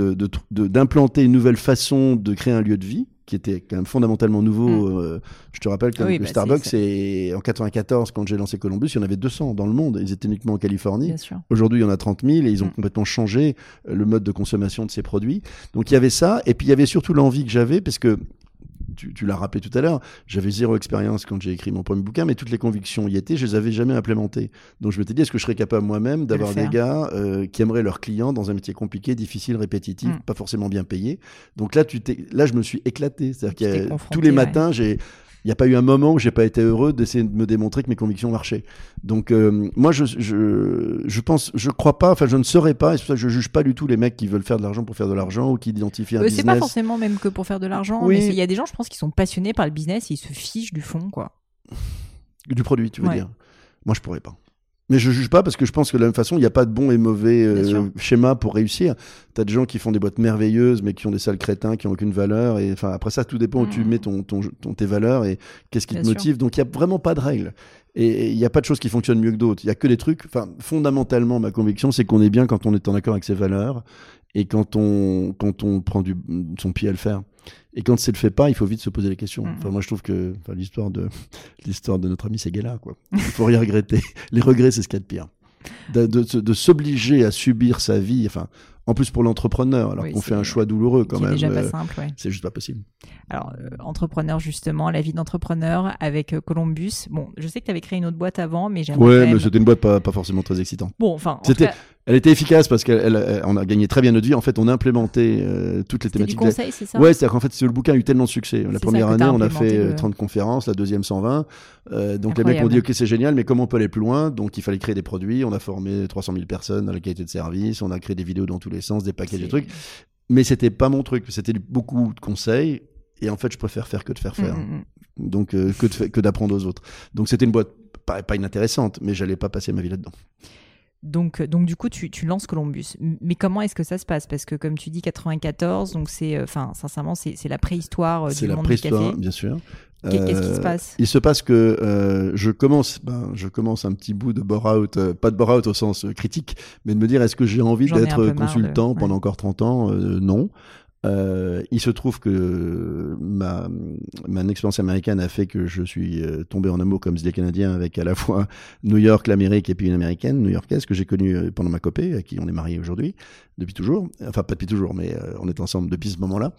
d'implanter une nouvelle façon de créer un lieu de vie qui était quand même fondamentalement nouveau. Euh, je te rappelle que Mm. Oui, bah, Starbucks, c'est- c'est en 94, quand j'ai lancé Columbus, il y en avait 200 dans le monde. Ils étaient uniquement en Californie. Aujourd'hui, il y en a 30 000 et ils ont Mm. complètement changé euh, le mode de consommation de ces produits. Donc il y avait ça, et puis il y avait surtout l'envie que j'avais, parce que tu, tu l'as rappelé tout à l'heure, j'avais zéro expérience quand j'ai écrit mon premier bouquin, mais toutes les convictions y étaient, je les avais jamais implémentées. Donc je m'étais dit, est-ce que je serais capable moi-même d'avoir des gars euh, qui aimeraient leurs clients dans un métier compliqué, difficile, répétitif, Mm. pas forcément bien payé? Donc là, tu là, je me suis éclaté. C'est-à-dire tous les ouais. matins, j'ai il n'y a pas eu un moment où j'ai pas été heureux d'essayer de me démontrer que mes convictions marchaient. Donc euh, moi je, je je pense je crois pas enfin je ne saurais pas et c'est pour ça que je juge pas du tout les mecs qui veulent faire de l'argent pour faire de l'argent ou qui identifient un Euh, c'est pas business. forcément même que pour faire de l'argent, Oui. mais c'est- il y a des gens, je pense, qui sont passionnés par le business et ils se fichent du fond, quoi. du produit, tu veux Ouais. dire. Moi je pourrais pas. Mais je juge pas parce que je pense que de la même façon, il n'y a pas de bon et mauvais euh, schéma pour réussir. Tu as des gens qui font des boîtes merveilleuses mais qui ont des sales crétins qui ont aucune valeur et enfin après ça tout dépend où tu Mhm. mets ton, ton, ton- tes valeurs et qu'est-ce qui Bien te sûr. motive. Donc il y a vraiment pas de règles. Et il n'y a pas de choses qui fonctionnent mieux que d'autres. Il y a que des trucs. Enfin, fondamentalement, ma conviction, c'est qu'on est bien quand on est en accord avec ses valeurs et quand on, quand on prend du, son pied à le faire. Et quand c'est le fait pas, il faut vite se poser les questions. Mhm. Enfin, moi, je trouve que enfin, l'histoire de (laughs) l'histoire de notre ami Seguela, quoi. Il faut rien regretter. (laughs) Les regrets, c'est ce qu'il y a de pire. De, de, se- de s'obliger à subir sa vie. Enfin, en plus pour l'entrepreneur, alors Oui, qu'on c'est- fait un choix douloureux quand même. déjà pas euh, simple, ouais. c'est juste pas possible. Alors, euh, entrepreneur, justement, la vie d'entrepreneur avec euh, Columbus. Bon, je sais que tu avais créé une autre boîte avant, mais j'aimerais. Ouais, quand mais même- c'était une boîte pas, pas forcément très excitante. Bon, enfin, en C'était- cas, Elle était efficace parce qu'on a gagné très bien notre vie. En fait, on a implémenté euh, toutes les c'était du thématiques. conseil, c'est ça Ouais, c'est-à-dire qu'en fait, le bouquin a eu tellement de succès. La première année, on a fait euh, le- 30 conférences, la deuxième 120. Euh, donc les mecs ont dit, OK, c'est génial, mais comment on peut aller plus loin? Donc il fallait créer des produits. On a formé 300 000 personnes dans la qualité de service. On a créé des vidéos dans tous les sens, des paquets, des C'est- trucs. Mais c'était pas mon truc. C'était beaucoup de conseils. Et en fait, je préfère faire que de faire faire. Mm, mm, mm. Donc euh, de que d'apprendre aux autres. Donc c'était une boîte pas, pas inintéressante, mais j'allais pas passer ma vie là-dedans. Donc, euh, donc du coup, tu, tu lances Columbus. Mais comment est-ce que ça se passe? Parce que comme tu dis, 94, donc c'est, euh, enfin, sincèrement, c'est c'est la préhistoire euh, C'est du la monde du préhistoire, café. bien sûr. Qu'est- Qu'est-ce qui Euh, se passe? Il se passe que euh, je commence, ben, je commence un petit bout de bore-out, euh, pas de bore-out au sens euh, critique, mais de me dire est-ce que j'ai envie d'être de- consultant ouais. pendant encore 30 ans? Euh, Non. Euh, il se trouve que ma, ma expérience américaine a fait que je suis euh, tombé en amour, comme disent les Canadiens, avec à la fois New York, l'Amérique, et puis une américaine, new-yorkaise, que j'ai connue euh, pendant ma copée, à qui on est marié aujourd'hui, depuis toujours. Enfin, pas depuis toujours, mais euh, on est ensemble depuis ce moment-là.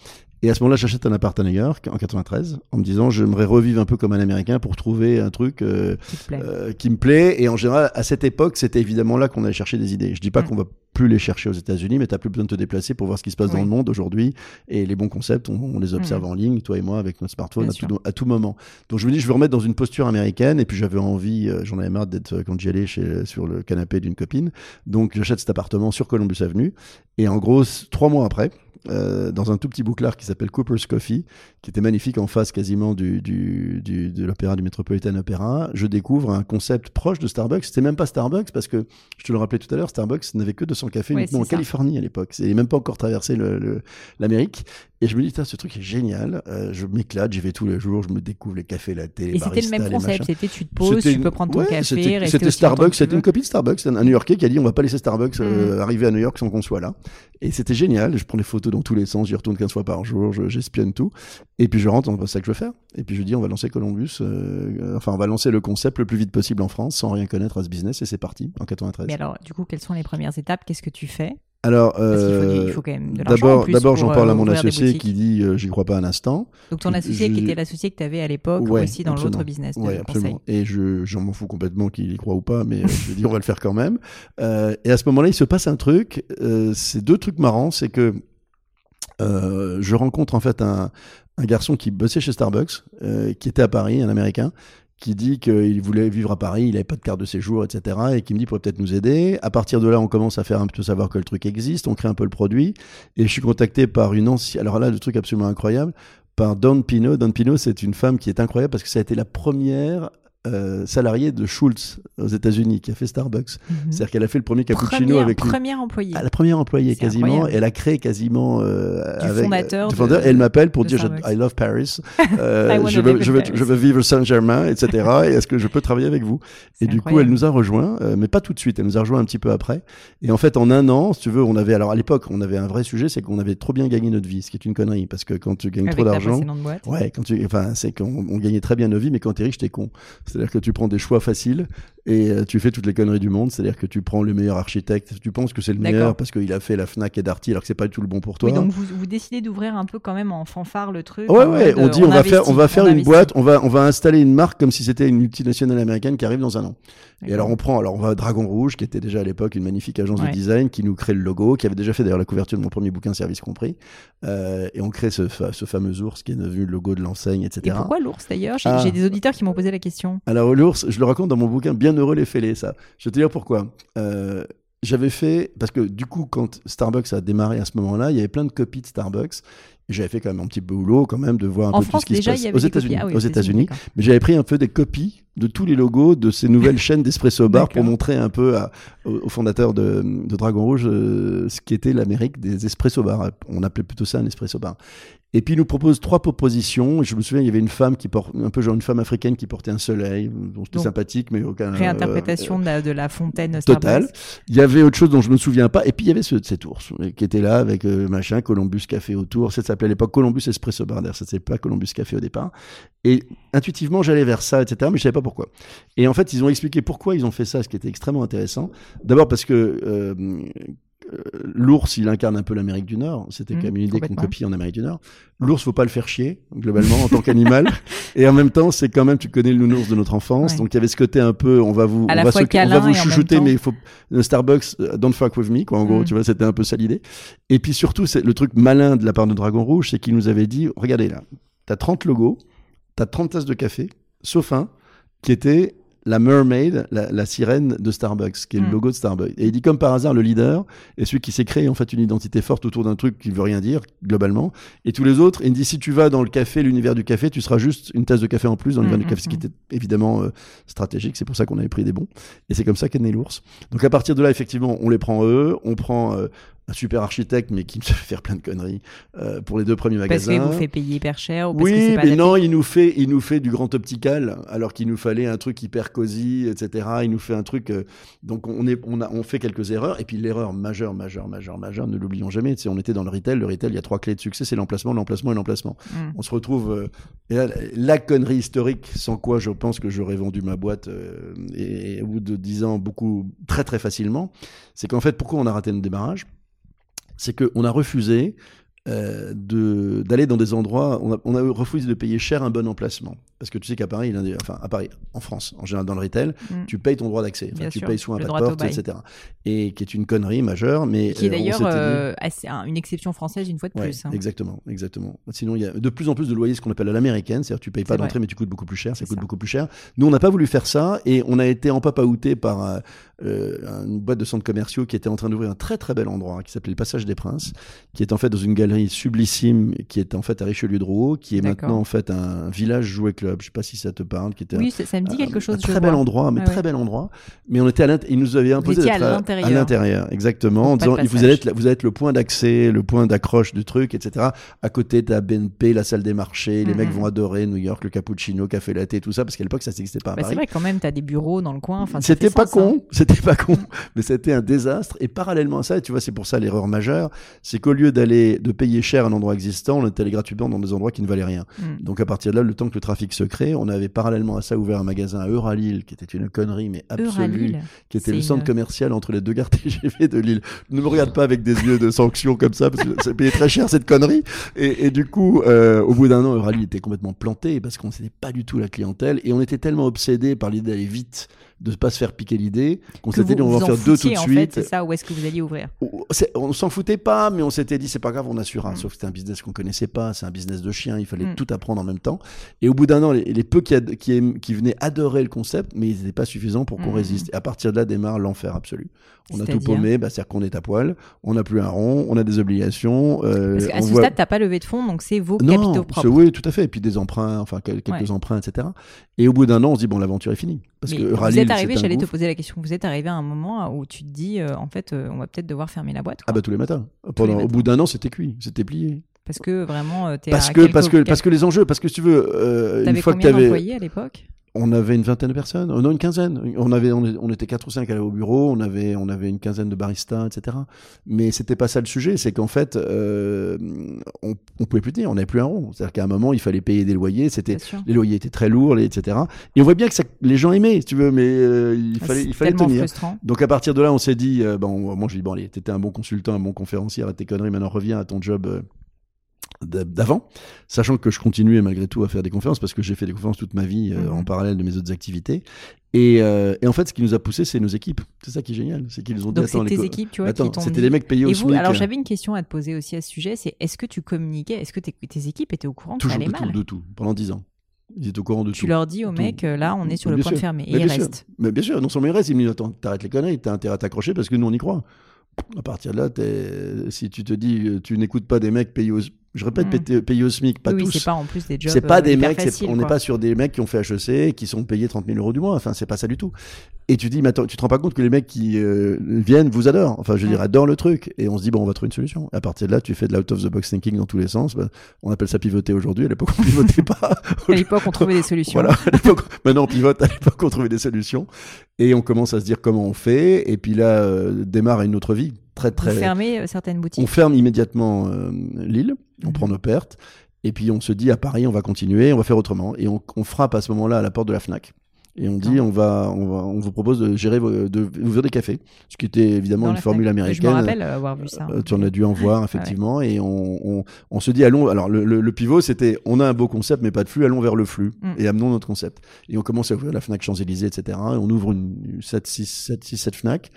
Et à ce moment-là, j'achète un appart à New York en 93, en me disant, j'aimerais revivre un peu comme un Américain pour trouver un truc euh, Qui euh, qui me plaît. Et en général, à cette époque, c'était évidemment là qu'on allait chercher des idées. Je dis pas Mm. qu'on va plus les chercher aux États-Unis, mais tu n'as plus besoin de te déplacer pour voir ce qui se passe dans le monde aujourd'hui. Et les bons concepts, on, on les observe Mhm. en ligne, toi et moi, avec notre smartphone, à tout, à tout moment. Donc je me dis, je veux remettre dans une posture américaine. Et puis j'avais envie, euh, j'en avais marre d'être quand j'y allais chez, sur le canapé d'une copine. Donc j'achète cet appartement sur Columbus Avenue. Et en gros, trois mois après, euh, dans un tout petit bouclard qui s'appelle Cooper's Coffee, qui était magnifique en face quasiment du, du, du- de l'opéra du Metropolitan Opera, je découvre un concept proche de Starbucks. C'était même pas Starbucks parce que, je te le rappelais tout à l'heure, Starbucks n'avait que 200 cafés Ouais, uniquement en ça. Californie à l'époque. C'est même pas encore traversé l'Amérique. Et je me dis, ce truc est génial. Euh, je m'éclate, j'y vais tous les jours, je me découvre les cafés latte, les Et c'était le même concept, c'était tu te poses, tu peux prendre ton ouais, café, c'était- Starbucks, c'était une copie de Starbucks, un New Yorkais qui a dit on va pas laisser Starbucks euh, Mhm. arriver à New York sans qu'on soit là. Et c'était génial. Je prends des photos dans tous les sens, j'y retourne 15 fois par jour, je- j'espionne tout. Et puis je rentre, c'est ça que je veux faire. Et puis je dis on va lancer Columbus, euh, enfin on va lancer le concept le plus vite possible en France sans rien connaître à ce business et c'est parti en 93. Mais alors, du coup, quelles sont les premières étapes? Qu'est-ce que tu fais? Alors, faut, du- euh, il faut quand même de l'argent. en d'abord, j'en parle euh, à mon ouvrir des associé qui dit euh, j'y crois pas un instant. Donc ton associé je- qui était l'associé que tu avais à l'époque Ouais, aussi dans l'autre business conseil. absolument. Et je, j'en m'en fous complètement qu'il y croit ou pas, mais euh, je dis on va le faire quand même. Euh, et à ce moment-là, il se passe un truc. Euh, c'est deux trucs marrants, c'est que euh, je rencontre en fait un, un garçon qui bossait chez Starbucks, euh, qui était à Paris, un Américain, qui dit qu'il voulait vivre à Paris, il n'avait pas de carte de séjour, etc. Et qui me dit pourrait peut-être nous aider. À partir de là, on commence à faire un peu savoir que le truc existe, on crée un peu le produit. Et je suis contacté par une ancienne. Alors là, le truc absolument incroyable, par Dawn Pino. Dawn Pino, c'est une femme qui est incroyable parce que ça a été la première euh, salariée de Schultz aux États-Unis qui a fait Starbucks. Mhm. C'est-à-dire qu'elle a fait le premier cappuccino Première, avec lui. première employée. Ah, la première employée quasiment, incroyable. elle a créé quasiment euh, Du avec fondateur du elle m'appelle pour dire je-. I love Paris, (laughs) Euh, I je, veux, je, veux, Paris. je veux vivre Saint-Germain, etc. (laughs) et est-ce que je peux travailler avec vous? Et du coup, elle nous a rejoint, euh, mais pas tout de suite. Elle nous a rejoint un petit peu après. Et en fait, en un an, si tu veux, on avait alors à l'époque, on avait un vrai sujet, c'est qu'on avait trop bien gagné notre vie, ce qui est une connerie, parce que quand tu gagnes avec trop d'argent. Ouais, quand tu, enfin, c'est qu'on on gagnait très bien nos vies, mais quand t'es riche, t'es con. C'est-à-dire que tu prends des choix faciles et euh, tu fais toutes les conneries du monde. C'est-à-dire que tu prends le meilleur architecte, tu penses que c'est le meilleur parce qu'il a fait la Fnac et Darty, alors que c'est pas du tout le bon pour toi. Oui, donc vous, vous décidez d'ouvrir un peu quand même en fanfare le truc. Ouais, ouais, on dit euh, on, va faire, on va faire on une investit. boîte, on va, on va installer une marque comme si c'était une multinationale américaine qui arrive dans un an. Et alors on prend, alors on va à Dragon Rouge, qui était déjà à l'époque une magnifique agence Ouais. de design, qui nous crée le logo, qui avait déjà fait d'ailleurs la couverture de mon premier bouquin, Service compris. Euh, et on crée ce, fa- ce fameux ours qui est devenu le logo de l'enseigne, etc. Et pourquoi l'ours d'ailleurs? J'ai Ah. j'ai des auditeurs qui m'ont posé la question. Alors l'ours, je le raconte dans mon bouquin Bienheureux les fêlés, ça. Je vais te dire pourquoi. Euh, j'avais fait, parce que du coup, quand Starbucks a démarré à ce moment-là, il y avait plein de copies de Starbucks. J'avais fait quand même un petit boulot, quand même, de voir un En peu tout France ce qui déjà, se passe y avait aux. États-Unis. Ah oui, aux États-Unis. Mais j'avais pris un peu des copies de tous les logos de ces nouvelles (laughs) chaînes d'espresso bar pour montrer un peu à- au, au fondateur de, de Dragon Rouge euh, ce qui était l'Amérique des espresso bars. On appelait plutôt ça un espresso bar. Et puis il nous propose trois propositions. Je me souviens, il y avait une femme qui porte un peu genre une femme africaine qui portait un soleil, dont c'était sympathique, mais aucun euh, Réinterprétation de, la, de la fontaine Starbucks. Total. Il y avait autre chose dont je me souviens pas. Et puis il y avait ce, cet ours euh, qui était là avec euh, machin, Columbus Café autour. Ça s'appelait à l'époque Columbus Espresso Bar. Ça s'appelait pas Columbus Café au départ. Et intuitivement, j'allais vers ça, etc. Mais je savais pas pourquoi. Et en fait, ils ont expliqué pourquoi ils ont fait ça, ce qui était extrêmement intéressant. D'abord parce que euh, euh, l'ours, il incarne un peu l'Amérique du Nord. C'était Mmh, quand même une idée qu'on copie en Amérique du Nord. L'ours, faut pas le faire chier, globalement, en tant (laughs) qu'animal. Et en même temps, c'est quand même, tu connais le nounours de notre enfance. Ouais. Donc, il y avait ce côté un peu, on va vous, on va, fois se- on va câlin vous temps- mais il faut, le Starbucks, euh, don't fuck with me, quoi. En gros, Mm. tu vois, c'était un peu ça l'idée. Et puis surtout, c'est le truc malin de la part de Dragon Rouge, c'est qu'il nous avait dit, regardez là, t'as 30 logos, t'as 30 tasses de café, sauf un, qui était la mermaid, la, la sirène de Starbucks, qui est le Mm. logo de Starbucks. Et il dit comme par hasard, le leader est celui qui s'est créé en fait une identité forte autour d'un truc qui veut rien dire globalement. Et tous les autres, il me dit si tu vas dans le café, l'univers du café, tu seras juste une tasse de café en plus dans l'univers Mm, du café, mm, ce qui était évidemment euh, stratégique. C'est pour ça qu'on avait pris des bons. Et c'est comme ça qu'est né l'ours. Donc à partir de là, effectivement, on les prend eux, on prend euh, un super architecte, mais qui me (laughs) fait faire plein de conneries euh, pour les deux premiers Parce magasins. qu'il vous fait payer hyper cher ou parce Oui, pas mais adapté non, il nous fait, il nous fait du grand optical, alors qu'il nous fallait un truc hyper etc. Il nous fait un truc, euh, donc on est, on a, on fait quelques erreurs. Et puis l'erreur majeure, majeure, majeure, majeure, ne l'oublions jamais. Tu sais, on était dans le retail. Le retail, il y a trois clés de succès, c'est l'emplacement, l'emplacement et l'emplacement. Mm. On se retrouve, euh, et là, la connerie historique, sans quoi je pense que j'aurais vendu ma boîte euh, et, et au bout de dix ans beaucoup, très très facilement. C'est qu'en fait, pourquoi on a raté notre démarrage? C'est qu'on a refusé euh, de d'aller dans des endroits. On a, on a refusé de payer cher un bon emplacement parce que tu sais qu'à Paris, il y a des- enfin à Paris, en France, en général dans le retail, Mm. tu payes ton droit d'accès. Enfin, tu sûr, payes soit un pas de porte, etc. Et qui est une connerie majeure, mais Qui est euh, d'ailleurs euh, une exception française une fois de Ouais, plus. hein. exactement, exactement. Sinon, il y a de plus en plus de loyers, ce qu'on appelle à l'américaine, c'est-à-dire tu payes pas d'entrée, mais tu coûtes beaucoup plus cher, ça coûte ça. beaucoup plus cher. Nous, on n'a pas voulu faire ça, et on a été en papaouté par euh, euh, une boîte de centres commerciaux qui était en train d'ouvrir un très très bel endroit, qui s'appelait le Passage des Princes, qui est en fait dans une galerie sublissime, qui est en fait à Richelieu de Rouault, qui est maintenant en fait un village jouet club. Je sais pas si ça te parle, qui était Oui, ça, ça me dit un- quelque chose. Un très bel endroit, mais Ouais, très bel endroit. Mais on était à l'int- ils nous avaient imposé d'être l'intérieur. À l'intérieur, exactement, en disant vous allez être, vous allez être le point d'accès, le point d'accroche du truc, etc. À côté, t'as BNP, la salle des marchés. Les Mhm. mecs vont adorer New York, le cappuccino, café latte, tout ça, parce qu'à l'époque, ça n'existait pas Bah, c'est vrai, quand même, tu as des bureaux dans le coin. C'était pas sens, hein. C'était pas con, mais c'était un désastre. Et parallèlement à ça, et tu vois, c'est pour ça l'erreur majeure, c'est qu'au lieu d'aller de payer cher un endroit existant, on était allé gratuitement dans des endroits qui ne valaient rien. Mm. Donc à partir de là, le temps que le trafic se crée, on avait parallèlement à ça ouvert un magasin à Euralille, qui était une connerie mais absolue, qui était le centre une- commercial entre les deux gares (laughs) TGV de Lille. Ne me regarde pas avec des yeux de sanction comme ça, parce que ça payait très cher cette connerie. Et, et du coup, euh, au bout d'un an, Euralille était complètement planté parce qu'on n'était pas du tout la clientèle et on était tellement obsédé par l'idée d'aller vite, de ne pas se faire piquer l'idée, qu'on s'était dit on va en faire deux tout de en suite. fait, c'est ça, où est-ce que vous alliez ouvrir On s'en foutait pas, mais on s'était dit c'est pas grave, on assurera. Mm. Sauf que c'était un business qu'on connaissait pas, c'est un business de chien, il fallait Mm. tout apprendre en même temps. Et au bout d'un an, les, les peu qui, qui, venaient adorer le concept, mais ils n'étaient pas suffisants pour qu'on Mm. résiste. Et à partir de là démarre l'enfer absolu. On a tout paumé, bah, c'est-à-dire qu'on est à poil, on n'a plus un rond, on a des obligations. euh, Parce qu'à ce voit- stade, t'as pas levé de fonds, donc c'est vos non, capitaux propres. oui, tout à fait. Et puis des emprunts, enfin quel- quelques Ouais. emprunts, etc. Et au bout d'un an, on se dit bon, l'aventure est finie. Parce Mais que vous Rallye, êtes arrivé, j'allais te poser la question, vous êtes arrivé à un moment où tu te dis, euh, en fait, euh, on va peut-être devoir fermer la boîte. Ah bah tous les matins. Pendant, matins. Au bout d'un an, c'était cuit, c'était plié. Parce que vraiment, euh, t'es Parce à que, parce, que, parce que les enjeux, parce que si tu veux, euh, une fois que combien tu avais. d'employés à l'époque? On avait une vingtaine de personnes, oh non, une quinzaine. On, avait, on, on était quatre ou cinq à aller au bureau, on avait, on avait une quinzaine de baristas, etc. Mais c'était pas ça le sujet, c'est qu'en fait, euh, on, on pouvait plus tenir, on n'avait plus un rond. C'est-à-dire qu'à un moment, il fallait payer des loyers, c'était, les loyers étaient très lourds, les- etc. Et on voit bien que ça, les gens aimaient, si tu veux, mais euh, il Ah, fallait, c'est il fallait tenir. frustrant. Donc à partir de là, on s'est dit, euh, bon, moi je dis bon allez, t'étais un bon consultant, un bon conférencier, arrête tes conneries, maintenant reviens à ton job euh, d'avant, sachant que je continuais malgré tout à faire des conférences parce que j'ai fait des conférences toute ma vie euh, Mhm. en parallèle de mes autres activités. Et, euh, et en fait, ce qui nous a poussé, c'est nos équipes. C'est ça qui est génial, c'est qu'ils ont dit Donc les tes équipes, tu vois, attends, qui c'était dit- des mecs payés au Et vous, SMIC. alors j'avais une question à te poser aussi à ce sujet, c'est est-ce que tu communiquais, est-ce que tes, tes équipes étaient au courant que ça toujours allait de tout, mal de tout, pendant 10 ans. Ils étaient au courant de Tu tout. leur dis aux Tout. mecs, euh, là, on est sur le point de fermer, et Mais ils bien sûr. restent. Mais bien sûr, non seulement ils restent, ils me disent attends, t'arrêtes les conneries, t'as intérêt à t'accrocher parce que nous on y croit. À partir de là, si tu te dis, tu n'écoutes pas des mecs payés au, je répète, Mm. payés- payés au SMIC, pas oui, oui, tous. c'est pas en plus des jobs. C'est pas euh, des mecs, on n'est pas sur des mecs qui ont fait HEC et qui sont payés 30 000 euros du mois. Enfin, c'est pas ça du tout. Et tu dis, mais attends, tu te rends pas compte que les mecs qui euh, viennent vous adorent. Enfin, je veux Ouais. dire, adorent le truc. Et on se dit, bon, on va trouver une solution. À partir de là, tu fais de l'out of the box thinking dans tous les sens. Bah, on appelle ça pivoter aujourd'hui. À l'époque, on pivotait (laughs) pas. À l'époque, on trouvait des solutions. Voilà, maintenant on pivote, à l'époque on trouvait des solutions. Et on commence à se dire comment on fait. Et puis là, euh, démarre une autre vie. Très, Vous très. fermez euh, certaines boutiques. On ferme immédiatement euh, l'île, on Mhm. prend nos pertes, et puis on se dit à Paris, on va continuer, on va faire autrement. Et on, on frappe à ce moment-là à la porte de la Fnac. Et on dit, on va, on va, on vous propose de gérer, de ouvrir des cafés, ce qui était évidemment une formule américaine. Je me rappelle avoir vu ça. Euh, tu en as dû en voir effectivement, et on, on, on se dit allons. Alors le, le, le pivot, c'était on a un beau concept, mais pas de flux. Allons vers le flux Mm. et amenons notre concept. Et on commence à ouvrir la Fnac Champs Élysées, etc. Et on ouvre une 7, 6, 7, 6, 7 Fnac.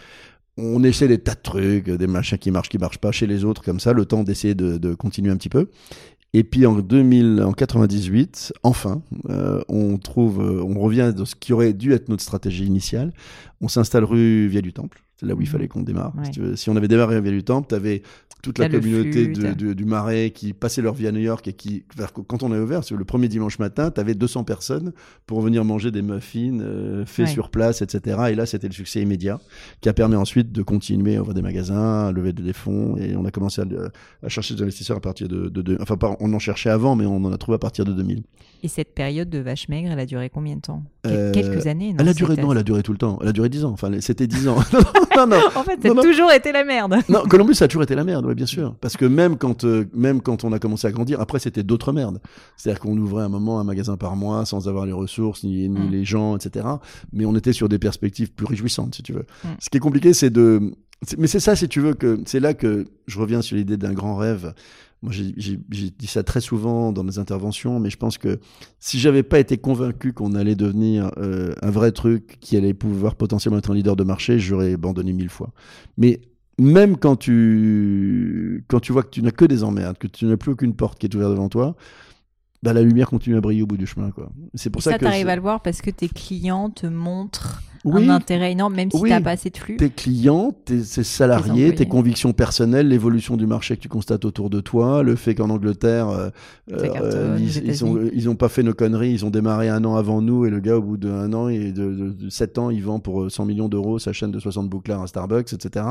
On essaie des tas de trucs, des machins qui marchent, qui marchent pas chez les autres, comme ça, le temps d'essayer de, continuer un petit peu. Et puis en 2000, en 98, enfin, euh, on trouve, euh, on revient de ce qui aurait dû être notre stratégie initiale. On s'installe rue Via du Temple. C'est là où il Mhm. fallait qu'on démarre. Ouais. Si, tu veux. Si on avait démarré Via du Temple, tu avais toute la communauté flux, de- t'as- de- du Marais qui passait leur vie à New York et qui, quand on a ouvert, le premier dimanche matin, tu avais 200 personnes pour venir manger des muffins euh, faits Ouais. sur place, etc. Et là, c'était le succès immédiat qui a permis ensuite de continuer à ouvrir des magasins, à lever des fonds et on a commencé à, à chercher des investisseurs à partir de, de, de- enfin on en cherchait avant, mais on en a trouvé à partir de 2000. Et cette période de vache maigre, elle a duré combien de temps? Euh, Quelques années, non Elle a duré, non, elle a duré tout le temps. Elle a duré 10 ans. Enfin, c'était 10 ans. (laughs) non, non, non. (laughs) En fait, ça a toujours été la merde. Non, (laughs) Columbus ça a toujours été la merde, ouais, bien sûr. Parce que même quand, euh, même quand on a commencé à grandir, après c'était d'autres merdes. C'est-à-dire qu'on ouvrait un moment un magasin par mois sans avoir les ressources ni, ni Mm. les gens, etc. Mais on était sur des perspectives plus réjouissantes, si tu veux. Mm. Ce qui est compliqué, c'est de. Mais c'est ça, si tu veux, que c'est là que je reviens sur l'idée d'un grand rêve. Moi j'ai dit ça très souvent dans mes interventions, mais je pense que si j'avais pas été convaincu qu'on allait devenir euh, un vrai truc qui allait pouvoir potentiellement être un leader de marché, j'aurais abandonné mille fois. Mais même quand tu, quand tu vois que tu n'as que des emmerdes, que tu n'as plus aucune porte qui est ouverte devant toi, bah, la lumière continue à briller au bout du chemin. C'est pour ça, ça que. Ça, t'arrives à le voir parce que tes clients te montrent un intérêt énorme, même si tu n'as pas assez de flux. Tes clients, tes, salariés, tes, convictions personnelles, l'évolution du marché que tu constates autour de toi, le fait qu'en Angleterre, euh, euh, ils, n'ont pas fait nos conneries, ils ont démarré un an avant nous et le gars, au bout d'un an et de, de, 7 ans, il vend pour 100 millions d'euros sa chaîne de 60 bouclards à Starbucks, etc.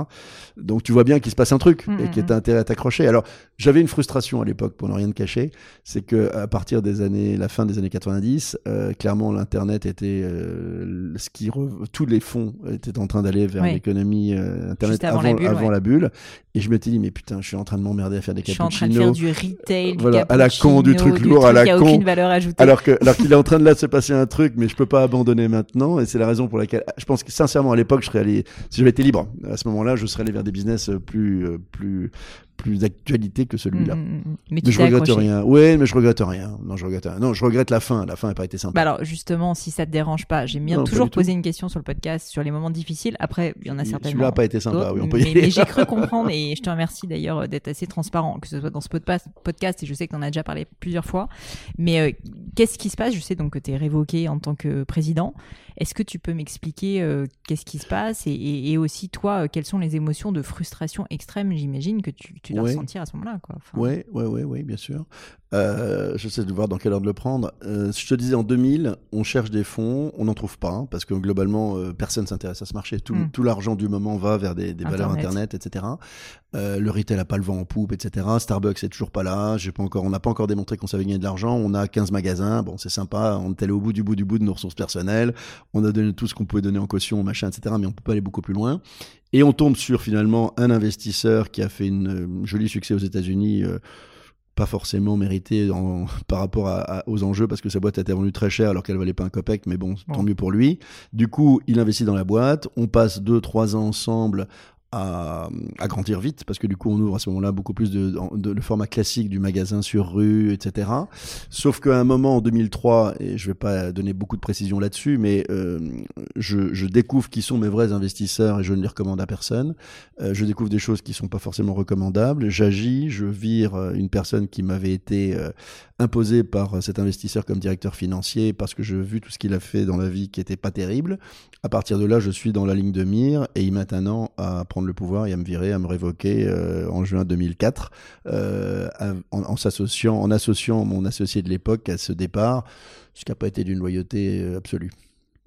Donc tu vois bien qu'il se passe un truc mm, et mm, qu'il y a mm. intérêt à t'accrocher. Alors j'avais une frustration à l'époque, pour ne rien te cacher, c'est que à partir des années, la fin des années 90, euh, clairement l'internet était ce qui tous les fonds étaient en train d'aller vers l'économie euh, internet avant, la, bulle, Et je m'étais dit, mais putain, je suis en train de m'emmerder à faire des cappuccinos. Je suis en train de faire du retail, voilà, à la con, du truc lourd, à la con. Aucune valeur ajoutée. Alors que, alors qu'il est en train de là de se passer un truc, mais je peux pas abandonner maintenant. Et c'est la raison pour laquelle, je pense que sincèrement, à l'époque, je serais allé, si j'avais été libre, à ce moment-là, je serais allé vers des business plus, euh, plus, plus d'actualité que celui-là. Mm, mm, mm. Mais, je regrette rien. Oui, mais je regrette rien. Non, je regrette rien. Non, je regrette la fin. La fin n'a pas été sympa. Bah alors justement, si ça te dérange pas, j'aime bien toujours poser une question sur le podcast sur les moments difficiles. Après, il y en a certainement. Celui-là n'a pas été sympa. Oui, on peut mais, mais j'ai cru (laughs) comprendre et je te remercie d'ailleurs d'être assez transparent, que ce soit dans ce podcast et je sais que tu en as déjà parlé plusieurs fois. Mais euh, qu'est-ce qui se passe? Je sais donc que tu es révoqué en tant que président. Est-ce que tu peux m'expliquer euh, qu'est-ce qui se passe et, aussi toi, euh, quelles sont les émotions de frustration extrême, j'imagine, que tu, tu dois ressentir à ce moment-là Oui, oui, oui, oui, bien sûr. Euh, je sais de voir dans quelle heure de le prendre. Euh, je te disais, en 2000, on cherche des fonds, on n'en trouve pas, hein, parce que globalement, personne s'intéresse à ce marché. Tout, hmm. tout l'argent du moment va vers des, des valeurs Internet, etc. Le retail n'a pas le vent en poupe, etc. Starbucks est toujours pas là. J'ai pas encore, on n'a pas encore démontré qu'on savait gagner de l'argent. On a 15 magasins. Bon, c'est sympa. On est allé au bout du bout du bout de nos ressources personnelles. On a donné tout ce qu'on pouvait donner en caution, machin, etc. Mais on peut pas aller beaucoup plus loin. Et on tombe sur finalement un investisseur qui a fait une jolie succès aux États-Unis pas forcément mérité (laughs) par rapport à, aux enjeux parce que sa boîte a été vendue très cher alors qu'elle valait pas un copec, mais bon, tant mieux pour lui. Du coup, il investit dans la boîte. On passe deux, trois ans ensemble à, grandir vite parce que du coup on ouvre à ce moment-là beaucoup plus de, le format classique du magasin sur rue etc sauf qu'à un moment en 2003 et je vais pas donner beaucoup de précisions là-dessus mais euh, je, découvre qui sont mes vrais investisseurs et je ne les recommande à personne. Euh, je découvre des choses qui sont pas forcément recommandables. J'agis je vire euh, une personne qui m'avait été euh, imposée par cet investisseur comme directeur financier parce que je vu tout ce qu'il a fait dans la vie qui était pas terrible. À partir de là je suis dans la ligne de mire et il maintenant à prendre le pouvoir et à me virer, à me révoquer euh, en juin 2004, euh, en, s'associant, en associant mon associé de l'époque à ce départ, ce qui n'a pas été d'une loyauté euh, absolue.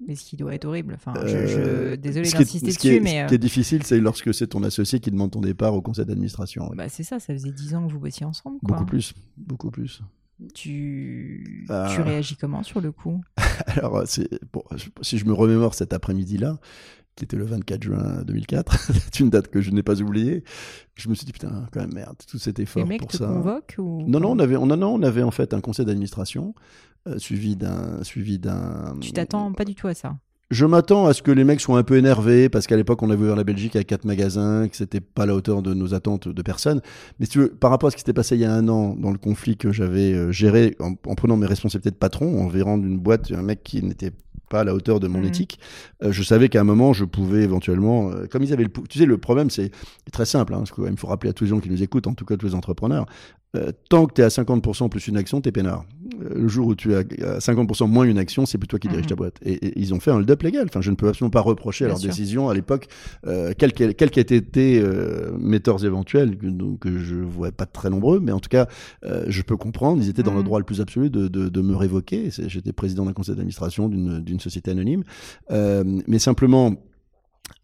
Mais ce qui doit être horrible. Enfin, je, désolé d'insister dessus, mais. Ce qui est difficile, c'est lorsque c'est ton associé qui demande ton départ au conseil d'administration. Bah, c'est ça, ça faisait 10 ans que vous bossiez ensemble. Beaucoup plus, beaucoup plus. Tu, tu réagis comment sur le coup? (laughs) Alors, bon, si je me remémore cet après-midi-là, qui était le 24 juin 2004. (laughs) c'est une date que je n'ai pas oubliée. Je me suis dit, putain, quand même, merde, tout cet effort Les pour te ça. convoquent ou... Non, non, on avait, on, non, on avait en fait un conseil d'administration euh, suivi d'un. Suivi d'un. Tu t'attends pas du tout à ça je m'attends à ce que les mecs soient un peu énervés parce qu'à l'époque on avait ouvert la Belgique avec quatre magasins, que c'était pas à la hauteur de nos attentes de personnes. Mais si tu veux, par rapport à ce qui s'était passé il y a un an dans le conflit que j'avais euh, géré en, en, prenant mes responsabilités de patron, en virant d'une boîte un mec qui n'était pas à la hauteur de mon mmh. éthique. Euh, je savais qu'à un moment, je pouvais éventuellement, euh, comme ils avaient le, tu sais, le problème, c'est très simple. Hein, il faut rappeler à tous les gens qui nous écoutent, en tout cas tous les entrepreneurs, euh, tant que tu es à 50% plus une action, tu es peinard. Le jour où tu as 50% moins une action, c'est plus toi qui dirige ta mhm. boîte. Et, ils ont fait un hold-up légal. Enfin, je ne peux absolument pas reprocher à leur décision à l'époque, quels quel, quel qu'aient été mes torts éventuels, que, que je vois pas très nombreux, mais en tout cas, je peux comprendre. Ils étaient dans le mhm. droit le plus absolu de, de, de me révoquer. J'étais président d'un conseil d'administration d'une société anonyme. mais simplement,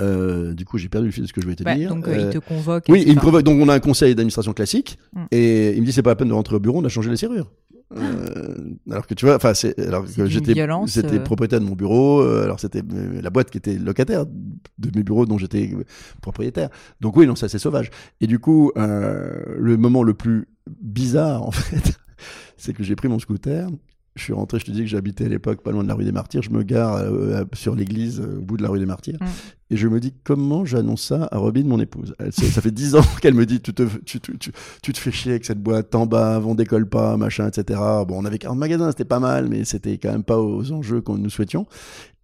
euh, du coup, j'ai perdu le fil de ce que je voulais te dire. Donc, euh, il te convoque. Oui, il me convoque. Donc, on a un conseil d'administration classique. Mm. Et il me dit c'est pas la peine de rentrer au bureau, on a changé les serrures. Euh, alors que tu vois, enfin, c'est alors que j'étais, c'était propriétaire de mon bureau. alors c'était la boîte qui était locataire de mes bureaux dont j'étais propriétaire. Donc oui, non, ça c'est sauvage. Et du coup, le moment le plus bizarre en (laughs) fait, c'est que j'ai pris mon scooter, je suis rentré, je te dis que j'habitais à l'époque pas loin de la rue des Martyrs. Je me gare euh, sur l'église euh, au bout de la rue des Martyrs. Mm. Et je me dis comment j'annonce ça à Robin, mon épouse? Elle, ça, fait dix ans (laughs) qu'elle me dit tu te, tu, tu, tu, tu te fais chier avec cette boîte, t'en bas, on décolle pas, machin, etc. Bon, on avait 40 magasins, c'était pas mal, mais c'était quand même pas aux enjeux que nous souhaitions.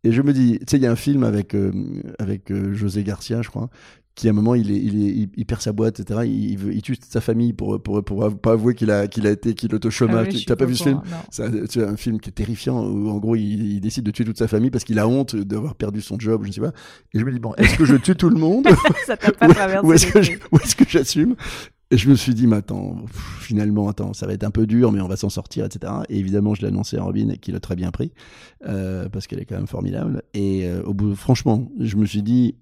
Et je me dis, tu sais, il y a un film avec, euh, avec euh, José Garcia, je crois, qui à un moment il est, il, est, il, perd sa boîte etc il, veut, il tue sa famille pour pour pour, pas avouer qu'il a qu'il a été qu'il est au chômage Ah oui, t'as pas vu ce film c'est un, film qui est terrifiant où en gros il, il décide de tuer toute sa famille parce qu'il a honte d'avoir perdu son job je ne sais pas. Et je me dis bon est-ce que je tue tout le monde (laughs) ça t'a pas ou, traversé ou est-ce que est-ce j'assume? Et je me suis dit, mais attends, pff, finalement, attends, ça va être un peu dur, mais on va s'en sortir, etc. Et évidemment, je l'ai annoncé à Robin, qui l'a très bien pris, euh, parce qu'elle est quand même formidable. Et euh, au bout, franchement, je me suis dit,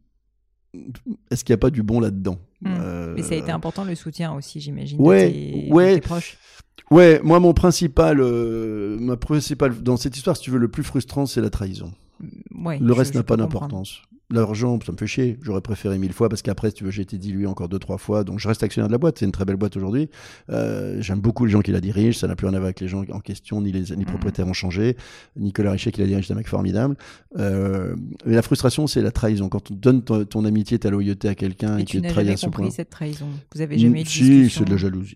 est-ce qu'il n'y a pas du bon là-dedans Mm. Euh, Mais ça a été important le soutien aussi, j'imagine. Ouais, de tes, de ouais. tes proches. Ouais, moi, mon principal, euh, ma principale, dans cette histoire, si tu veux, le plus frustrant, c'est la trahison. Ouais, Le reste n'a pas d'importance. L'argent, ça me fait chier. J'aurais préféré mille fois parce qu'après, si tu veux, j'ai été dilué encore deux, trois fois. Donc, je reste actionnaire de la boîte. C'est une très belle boîte aujourd'hui. Euh, J'aime beaucoup les gens qui la dirigent. Ça n'a plus rien à voir avec les gens en question, ni les ni Mhm. propriétaires ont changé. Nicolas Richet qui la dirige, c'est un mec formidable. Euh, mais la frustration, c'est la trahison. Quand on donne ton, ton amitié, ta loyauté à quelqu'un et, Et tu n'as jamais ce compris point. cette trahison. Vous avez jamais eu de Si, c'est de la jalousie.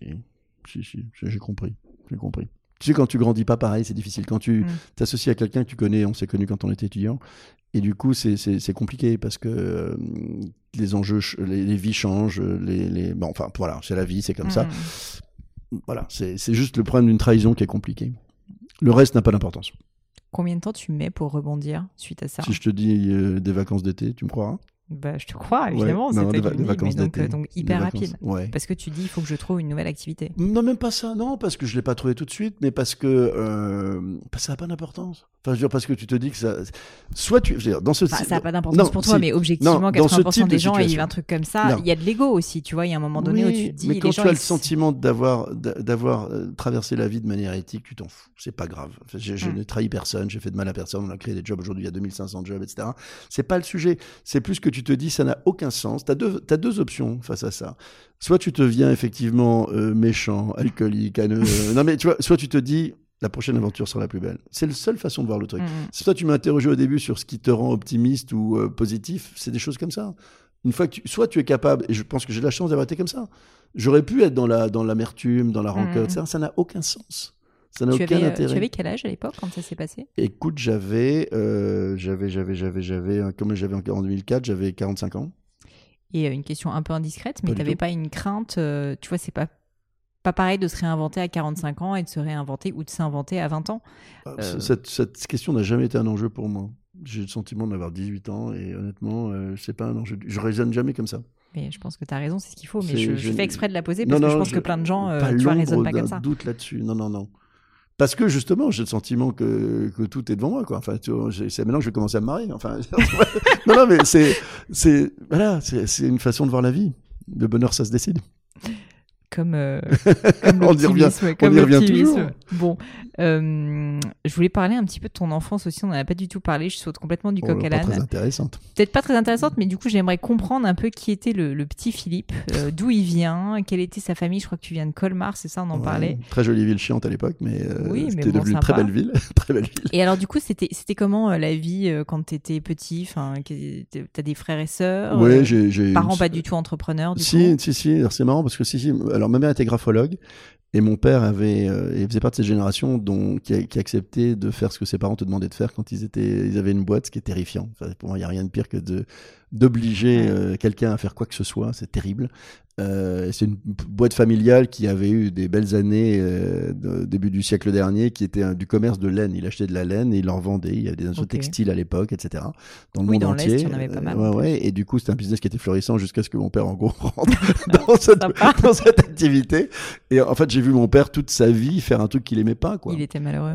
Si, si, j'ai compris. J'ai compris. Tu sais, quand tu grandis pas pareil, c'est difficile. Quand tu Mm. t'associes à quelqu'un que tu connais, on s'est connu quand on était étudiant, et du coup, c'est- compliqué parce que euh, les enjeux, les, les vies changent, les, les... Bon, enfin, voilà, c'est la vie, c'est comme ça. Mm. Voilà, c'est juste le problème d'une trahison qui est compliqué. Le reste n'a pas d'importance. Combien de temps tu mets pour rebondir suite à ça? Si je te dis euh, des vacances d'été, tu me crois bah, Je te crois, évidemment. Ouais, c'est des, des dis, vacances mais donc, euh, donc Des hyper vacances- rapide. Ouais. Parce que tu dis, il faut que je trouve une nouvelle activité. Non, même pas ça, non, parce que je l'ai pas trouvé tout de suite, mais parce que euh, ça n'a pas d'importance. Enfin, je veux dire, parce que tu te dis que ça. Soit tu. je veux dire, dans ce Enfin, ça n'a pas d'importance pour toi, si. mais objectivement, Non, dans ce 80% type de des gens, situation. un truc comme ça. Il y a de l'ego aussi, tu vois. Il y a un moment donné où tu te dis, mais les quand gens, tu as ils le sentiment d'avoir d'avoir euh, traversé la vie de manière éthique, tu t'en fous. C'est pas grave. Enfin, Je, je Mm. n'ai trahi personne, j'ai fait de mal à personne. On a créé des jobs aujourd'hui, il y a 2500 jobs, etc. C'est pas le sujet. C'est plus que tu te dis, ça n'a aucun sens. T'as deux as deux options face à ça. Soit tu te viens effectivement euh, méchant, alcoolique, haineux. euh, (laughs) non mais tu vois, soit tu te dis. La prochaine aventure sera la plus belle. C'est la seule façon de voir le truc. Mm. Si toi tu m'as interrogé au début sur ce qui te rend optimiste ou euh, positif, c'est des choses comme ça. Une fois que tu, soit tu es capable, et je pense que j'ai la chance d'avoir été comme ça. J'aurais pu être dans la dans l'amertume, dans la rancœur, etc. Ça n'a aucun sens. Ça n'a Tu aucun avais, euh, intérêt. tu avais quel âge à l'époque quand ça s'est passé? Écoute, j'avais, euh, j'avais, j'avais, j'avais, j'avais, euh, comme j'avais en 2004, j'avais 45 ans. Et euh, une question un peu indiscrète, mais Pas t'avais tout. pas une crainte, euh, tu vois, c'est pas pas pareil de se réinventer à 45 ans et de se réinventer ou de s'inventer à 20 ans. Euh, Euh. Cette, cette question n'a jamais été un enjeu pour moi. J'ai le sentiment d'avoir 18 ans et honnêtement, c'est pas un enjeu. Je raisonne jamais comme ça. Mais je pense que tu as raison, c'est ce qu'il faut. Mais je, fais exprès de la poser Non, parce que non, je pense je- que plein de gens, pas tu vois, raisonnent pas comme ça. doute là-dessus. Non, non, non. Parce que justement, j'ai le sentiment que, que tout est devant moi. Quoi. Enfin, c'est maintenant que je vais commencer à me marier. Enfin, (laughs) non, non, mais c'est, c'est, voilà, c'est une façon de voir la vie. Le bonheur, ça se décide. Comme, euh, (laughs) comme On y revient- l'optimisme. comme y revient toujours. Bon, euh, je voulais parler un petit peu de ton enfance aussi. On n'en a pas du tout parlé. Je saute complètement du Oh, coq à l'âne. très intéressante. Peut-être pas très intéressante, mais du coup, j'aimerais comprendre un peu qui était le, le petit Philippe, euh, d'où il vient, quelle était sa famille. Je crois que tu viens de Colmar, c'est ça, on en Ouais, parlait. Très jolie ville chiante à l'époque, mais, euh, Oui, c'était bon, devenu une très belle ville. (laughs) très belle ville. Et alors, du coup, c'était c'était comment la vie quand tu étais petit enfin, T'as des frères et sœurs Ouais, euh, j'ai, Parents une- pas du tout entrepreneurs, du si, coup? si, si. C'est marrant parce que si, si. Alors, ma mère était graphologue et mon père avait, euh, il faisait partie de cette génération dont, qui, a- qui acceptait de faire ce que ses parents te demandaient de faire quand ils étaient, ils avaient une boîte, ce qui est terrifiant. Enfin, pour moi, il n'y a rien de pire que de d'obliger euh, quelqu'un à faire quoi que ce soit. C'est terrible. Euh, c'est une boîte familiale qui avait eu des belles années euh, de- début du siècle dernier, qui était un- du commerce de laine. Il achetait de la laine et il en vendait. Il y avait des industries textiles à l'époque, etc. Dans le Oui, monde dans entier. il y en avait pas mal, Euh, ouais, ouais. Et du coup, c'était un business qui était florissant jusqu'à ce que mon père, en gros, (laughs) rentre (laughs) dans, cette, Sympa. dans cette activité. Et en fait, j'ai vu mon père toute sa vie faire un truc qu'il aimait pas, quoi. Il était malheureux.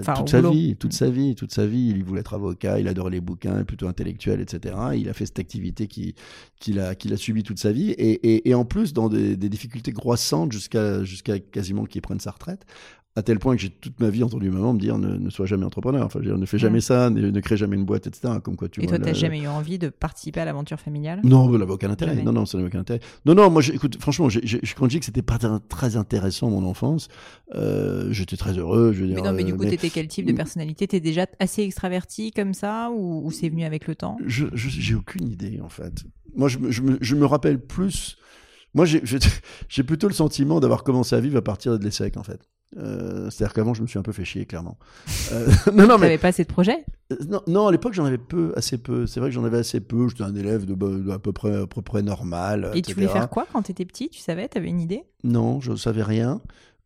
Enfin, toute sa boulot. vie, toute sa vie, toute sa vie, il voulait être avocat, il adorait les bouquins, plutôt intellectuel, etc. Il a fait cette activité qui qu'il a qu'il a subi toute sa vie et, et, et en plus dans des, des difficultés croissantes jusqu'à jusqu'à quasiment qu'il prenne sa retraite. à tel point que j'ai toute ma vie entendu maman me dire ne, ne sois jamais entrepreneur. Enfin, dire, ne fais jamais ça, ne, ne crée jamais une boîte, etc. Comme quoi, tu Et vois, toi, le- jamais eu envie de participer à l'aventure familiale? Non, ça n'avait aucun intérêt. Jamais. Non, non, ça n'avait aucun intérêt. Non, non, moi, j'ai- écoute, franchement, j'ai- j'ai- quand je dis que c'était pas très- intéressant mon enfance, euh, j'étais très heureux. Je veux dire, Mais non, mais du euh, coup, t'étais quel type de personnalité? T'es déjà assez extraverti comme ça ou, ou c'est venu avec le temps? Je, je- j'ai aucune idée en fait. Moi, je, me- je, me, je me rappelle plus. Moi, (laughs) j'ai plutôt le sentiment d'avoir commencé à vivre à partir de l'ESSEC en fait. Euh, C'est-à-dire qu'avant, je me suis un peu fait chier, clairement. Euh, (laughs) non, non, mais T'avais pas assez de projets? Euh, Non, non, à l'époque, j'en avais peu, assez peu. C'est vrai que j'en avais assez peu. J'étais un élève de, bo- de à peu près, à peu près normal. Et tu voulais faire quoi quand t'étais petit? Tu savais? T'avais une idée? Non, je ne savais rien.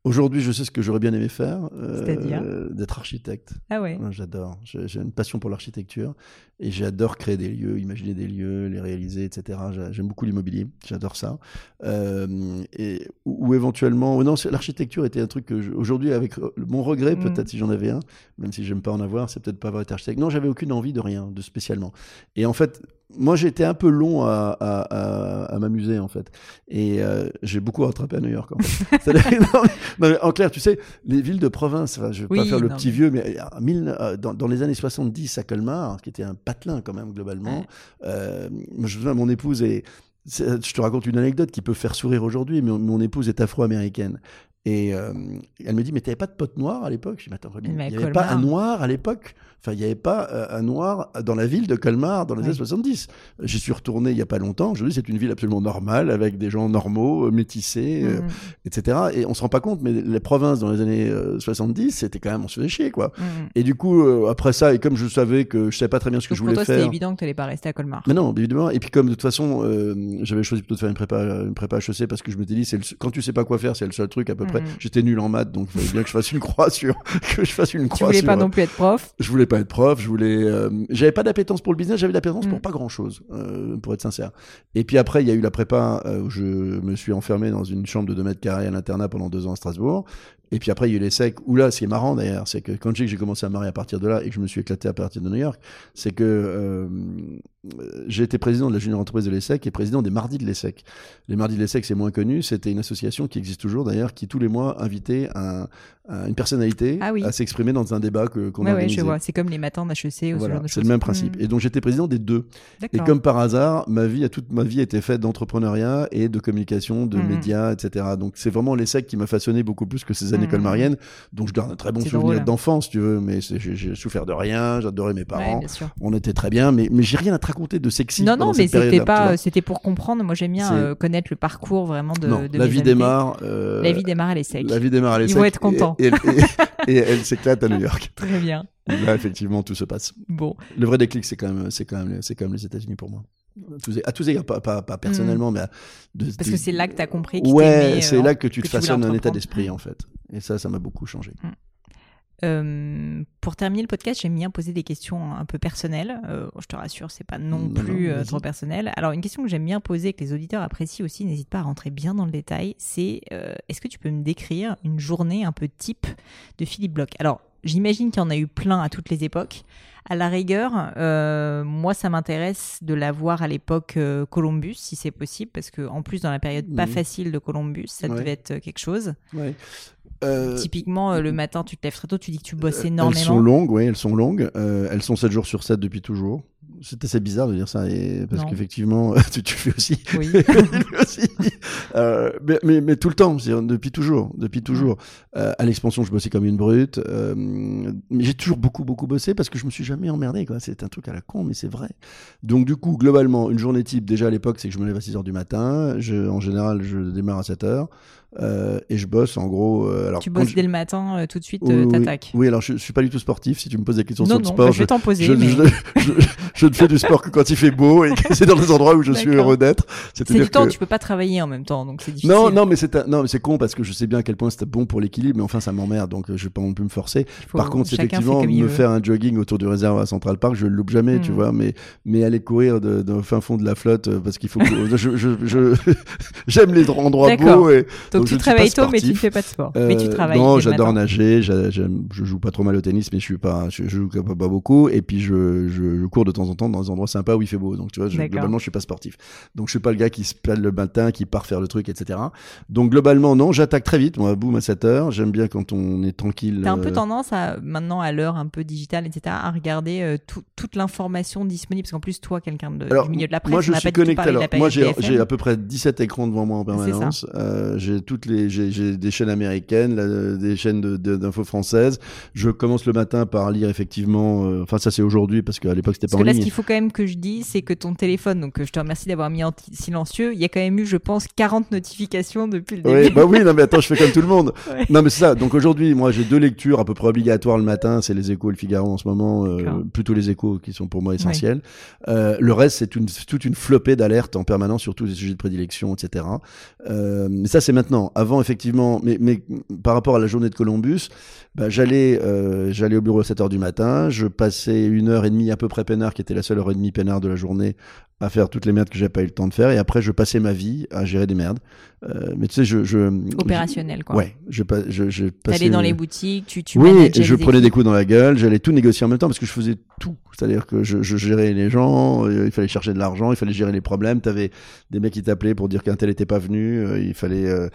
Aujourd'hui, je sais ce que j'aurais bien aimé faire. euh, C'est-à-dire? D'être architecte. Ah ouais. J'adore. J'ai une passion pour l'architecture et j'adore créer des lieux, imaginer des lieux, les réaliser, etc. J'a- J'aime beaucoup l'immobilier. J'adore ça. Euh, et, ou, ou éventuellement, ou non, l'architecture était un truc que je- aujourd'hui, avec euh, mon regret, Mm. peut-être si j'en avais un, même si j'aime pas en avoir, c'est peut-être pas avoir été architecte. Non, j'avais aucune envie de rien, de spécialement. Et en fait, moi, j'ai été un peu long à, à, à, à m'amuser, en fait. Et euh, j'ai beaucoup rattrapé à New York, en fait. (laughs) C'est-à-dire- non, mais- non, mais en clair, tu sais, les villes de province, je vais pas Oui, faire le non, petit vieux, mais mille- dans, dans les années 70 à Colmar, qui était un patelin quand même, globalement, euh, je me mon épouse est. Je te raconte une anecdote qui peut faire sourire aujourd'hui, mais mon épouse est afro-américaine. Et euh, elle me dit, mais t'avais pas de pote noir à l'époque? Je dis, mais attends, il n'y avait pas un noir à l'époque? Enfin, il n'y avait pas euh, un noir dans la ville de Colmar dans les Oui. années 70. J'y suis retourné il n'y a pas longtemps. Je dis, c'est une ville absolument normale, avec des gens normaux, euh, métissés, euh, Mhm. etc. Et on se rend pas compte, mais les provinces dans les années euh, 70, c'était quand même, on se faisait chier, quoi. Mhm. Et du coup, après ça, et comme je savais que je savais pas très bien ce que Donc je pour voulais toi, c'était faire. évident que t'allais pas rester à Colmar. Mais non, évidemment. Et puis comme de toute façon, j'avais choisi plutôt de faire une prépa, une prépa HEC parce que je m'étais dit, c'est le quand tu sais pas quoi faire, c'est le seul truc à peu près. Mhm. J'étais nul en maths, donc il fallait bien que je fasse une croix sur, (laughs) que je fasse une Tu croix voulais sur. pas non plus être prof? Je voulais pas être prof, je voulais. euh, j'avais pas d'appétence pour le business, j'avais de l'appétence Mm. pour pas grand chose, pour être sincère. Et puis après, il y a eu la prépa euh, où je me suis enfermé dans une chambre de 2 mètres carrés à l'internat pendant deux ans à Strasbourg. Et puis après, il y a eu les secs, où là, ce qui est marrant d'ailleurs, c'est que quand je dis que j'ai commencé à me marier à partir de là et que je me suis éclaté à partir de New York, c'est que euh, j'ai été président de la junior entreprise de l'ESSEC et président des Mardis de l'ESSEC. Les Mardis de l'ESSEC, c'est moins connu, c'était une association qui existe toujours d'ailleurs, qui tous les mois invitait un, un- une personnalité Ah oui. à s'exprimer dans un débat que, qu'on Ouais, ouais, organisait. je vois. C'est comme les matins d'HEC ou ce Voilà, genre de c'est le même principe. Mhm. Et donc j'étais président des deux. Et comme par hasard, ma vie, a toute ma vie était faite d'entrepreneuriat et de communication, de Mhm. médias, etc. Donc c'est vraiment l'ESSEC qui m'a façonné beaucoup plus que ces années Mhm. colmariennes, dont je garde un très bon souvenir d'enfance, tu veux. Mais j'ai souffert de rien, j'adorais mes Ouais, parents. On était très bien, mais, mais j'ai rien à raconter de sexy. Non, non, mais c'était tu pas, c'était pour comprendre. Moi, j'aime bien euh, connaître le parcours vraiment de, non, de la mes vie démarre. euh, La vie démarre à l'ESSEC. La vie démarre à Ils l'ESSEC. vont être contents. Et, et- et elle s'éclate à New York. (laughs) Très bien. Là, effectivement, tout se passe. Bon. Le vrai déclic, c'est quand même, c'est quand même, c'est quand même les États-Unis pour moi. À tous, égards, pas, pas, pas personnellement, mais à- de- Mm. Parce de- que c'est là que t'as compris que Ouais, c'est euh, là que tu que te tu façonnes un état d'esprit en fait. Et ça, ça m'a beaucoup changé. Euh, pour terminer le podcast, j'aime bien poser des questions un peu personnelles. Euh, je te rassure, c'est pas non, Non, plus non, euh, trop personnel. Alors, une question que j'aime bien poser, que les auditeurs apprécient aussi, n'hésite pas à rentrer bien dans le détail, c'est est-ce que tu peux me décrire une journée un peu type de Philippe Bloch? Alors, j'imagine qu'il y en a eu plein à toutes les époques. À la rigueur, euh, moi, ça m'intéresse de la voir à l'époque euh, Columbus, si c'est possible, parce que en plus, dans la période pas Mhm. facile de Columbus, ça Ouais. devait être quelque chose. Ouais. Euh, Typiquement, euh, le matin, tu te lèves très tôt, tu dis que tu bosses elles énormément. sont longues, oui, elles sont longues. Euh, elles sont 7 jours sur 7 depuis toujours. C'est assez bizarre de dire ça, et, parce qu'effectivement, (laughs) tu, tu fais aussi. Oui. (laughs) Aussi. Euh, mais, mais, mais tout le temps, depuis toujours, depuis toujours. Euh, à l'expansion, je bossais comme une brute. euh, mais j'ai toujours beaucoup, beaucoup bossé parce que je me suis jamais emmerdé. Quoi. C'est un truc à la con, mais c'est vrai. Donc du coup, globalement, une journée type, déjà à l'époque, c'est que je me lève à 6 heures du matin. Je, en général, je démarre à 7 heures. euh, et je bosse en gros. euh, alors, tu bosses je- dès le matin, euh, tout de suite, Oui, oui, t'attaques. Oui, alors je, je suis pas du tout sportif. Si tu me poses des questions Non, sur le sport, bah, je vais t'en poser, je, mais- je- ne fais du sport que quand il fait beau et que c'est dans les endroits où je suis heureux d'être. C'est du temps, que- tu peux pas travailler en même temps, donc c'est difficile. non, non, mais c'est un- non, mais c'est con parce que je sais bien à quel point c'était bon pour l'équilibre, mais enfin ça m'emmerde, donc euh, je vais pas non plus me forcer. Faut- Par contre, effectivement, me faire un jogging autour du réservoir à Central Park, je le loupe jamais, tu Mm. vois. Mais mais aller courir de, de- fin fond de la flotte euh, parce qu'il faut. que- je (laughs) je je- (laughs) j'aime les endroits beaux et Donc, tu ne travailles tôt, mais tu ne fais pas de sport. euh, mais tu travailles. Non, j'adore nager. je joue pas trop mal au tennis, mais je suis pas, je, je joue pas, beaucoup. Et puis je, je, je cours de temps en temps temps dans des endroits sympas où il fait beau. Donc, tu vois, je, globalement, je suis pas sportif. Donc, je suis pas le gars qui se pèle le matin, qui part faire le truc, etc. Donc, globalement, non, j'attaque très vite. Moi, boum, à 7 heures. J'aime bien quand on est tranquille. T'as un peu euh, tendance à, maintenant, à l'heure un peu digitale, etc., à regarder euh, tout- toute l'information disponible? Parce qu'en plus, toi, quelqu'un de, Alors, du milieu de la presse, moi, je on suis pas connecté. Alors, moi, j'ai à peu près 17 écrans devant moi en permanence. Euh, j'ai toutes les, j'ai des chaînes américaines, là, des chaînes de- de- d'infos françaises. Je commence le matin par lire effectivement. euh, Enfin, ça c'est aujourd'hui parce qu'à l'époque c'était pas en là, ce qu'il faut quand même que je dise, c'est que ton téléphone, donc euh, je te remercie d'avoir mis en silencieux, il y a quand même eu, je pense, 40 notifications depuis le début. Oui, bah oui, non mais attends, je fais comme tout le monde. (laughs) Ouais. Non mais c'est ça. Donc aujourd'hui, moi j'ai deux lectures à peu près obligatoires le matin, c'est les Échos et le Figaro en ce moment, euh, plutôt les Échos qui sont pour moi essentiels. Euh, le reste, c'est toute une flopée d'alertes en permanence sur tous les sujets de prédilection, etc. Euh, mais ça c'est maintenant. Avant effectivement, mais, mais par rapport à la journée de Columbus, bah, j'allais j'allais au bureau à 7 heures du matin, je passais une heure et demie à peu près peinard, qui était la seule heure et demie peinard de la journée, à faire toutes les merdes que j'ai pas eu le temps de faire, et après je passais ma vie à gérer des merdes. Euh, mais tu sais, je, je Opérationnel, quoi. Ouais, je, je, je passais. T'allais dans les boutiques, tu, tu oui, je prenais des coups dans la gueule, j'allais tout négocier en même temps parce que je faisais tout. C'est-à-dire que je, je gérais les gens, euh, il fallait chercher de l'argent, il fallait gérer les problèmes. T'avais des mecs qui t'appelaient pour dire qu'un tel était pas venu, euh, il fallait. euh,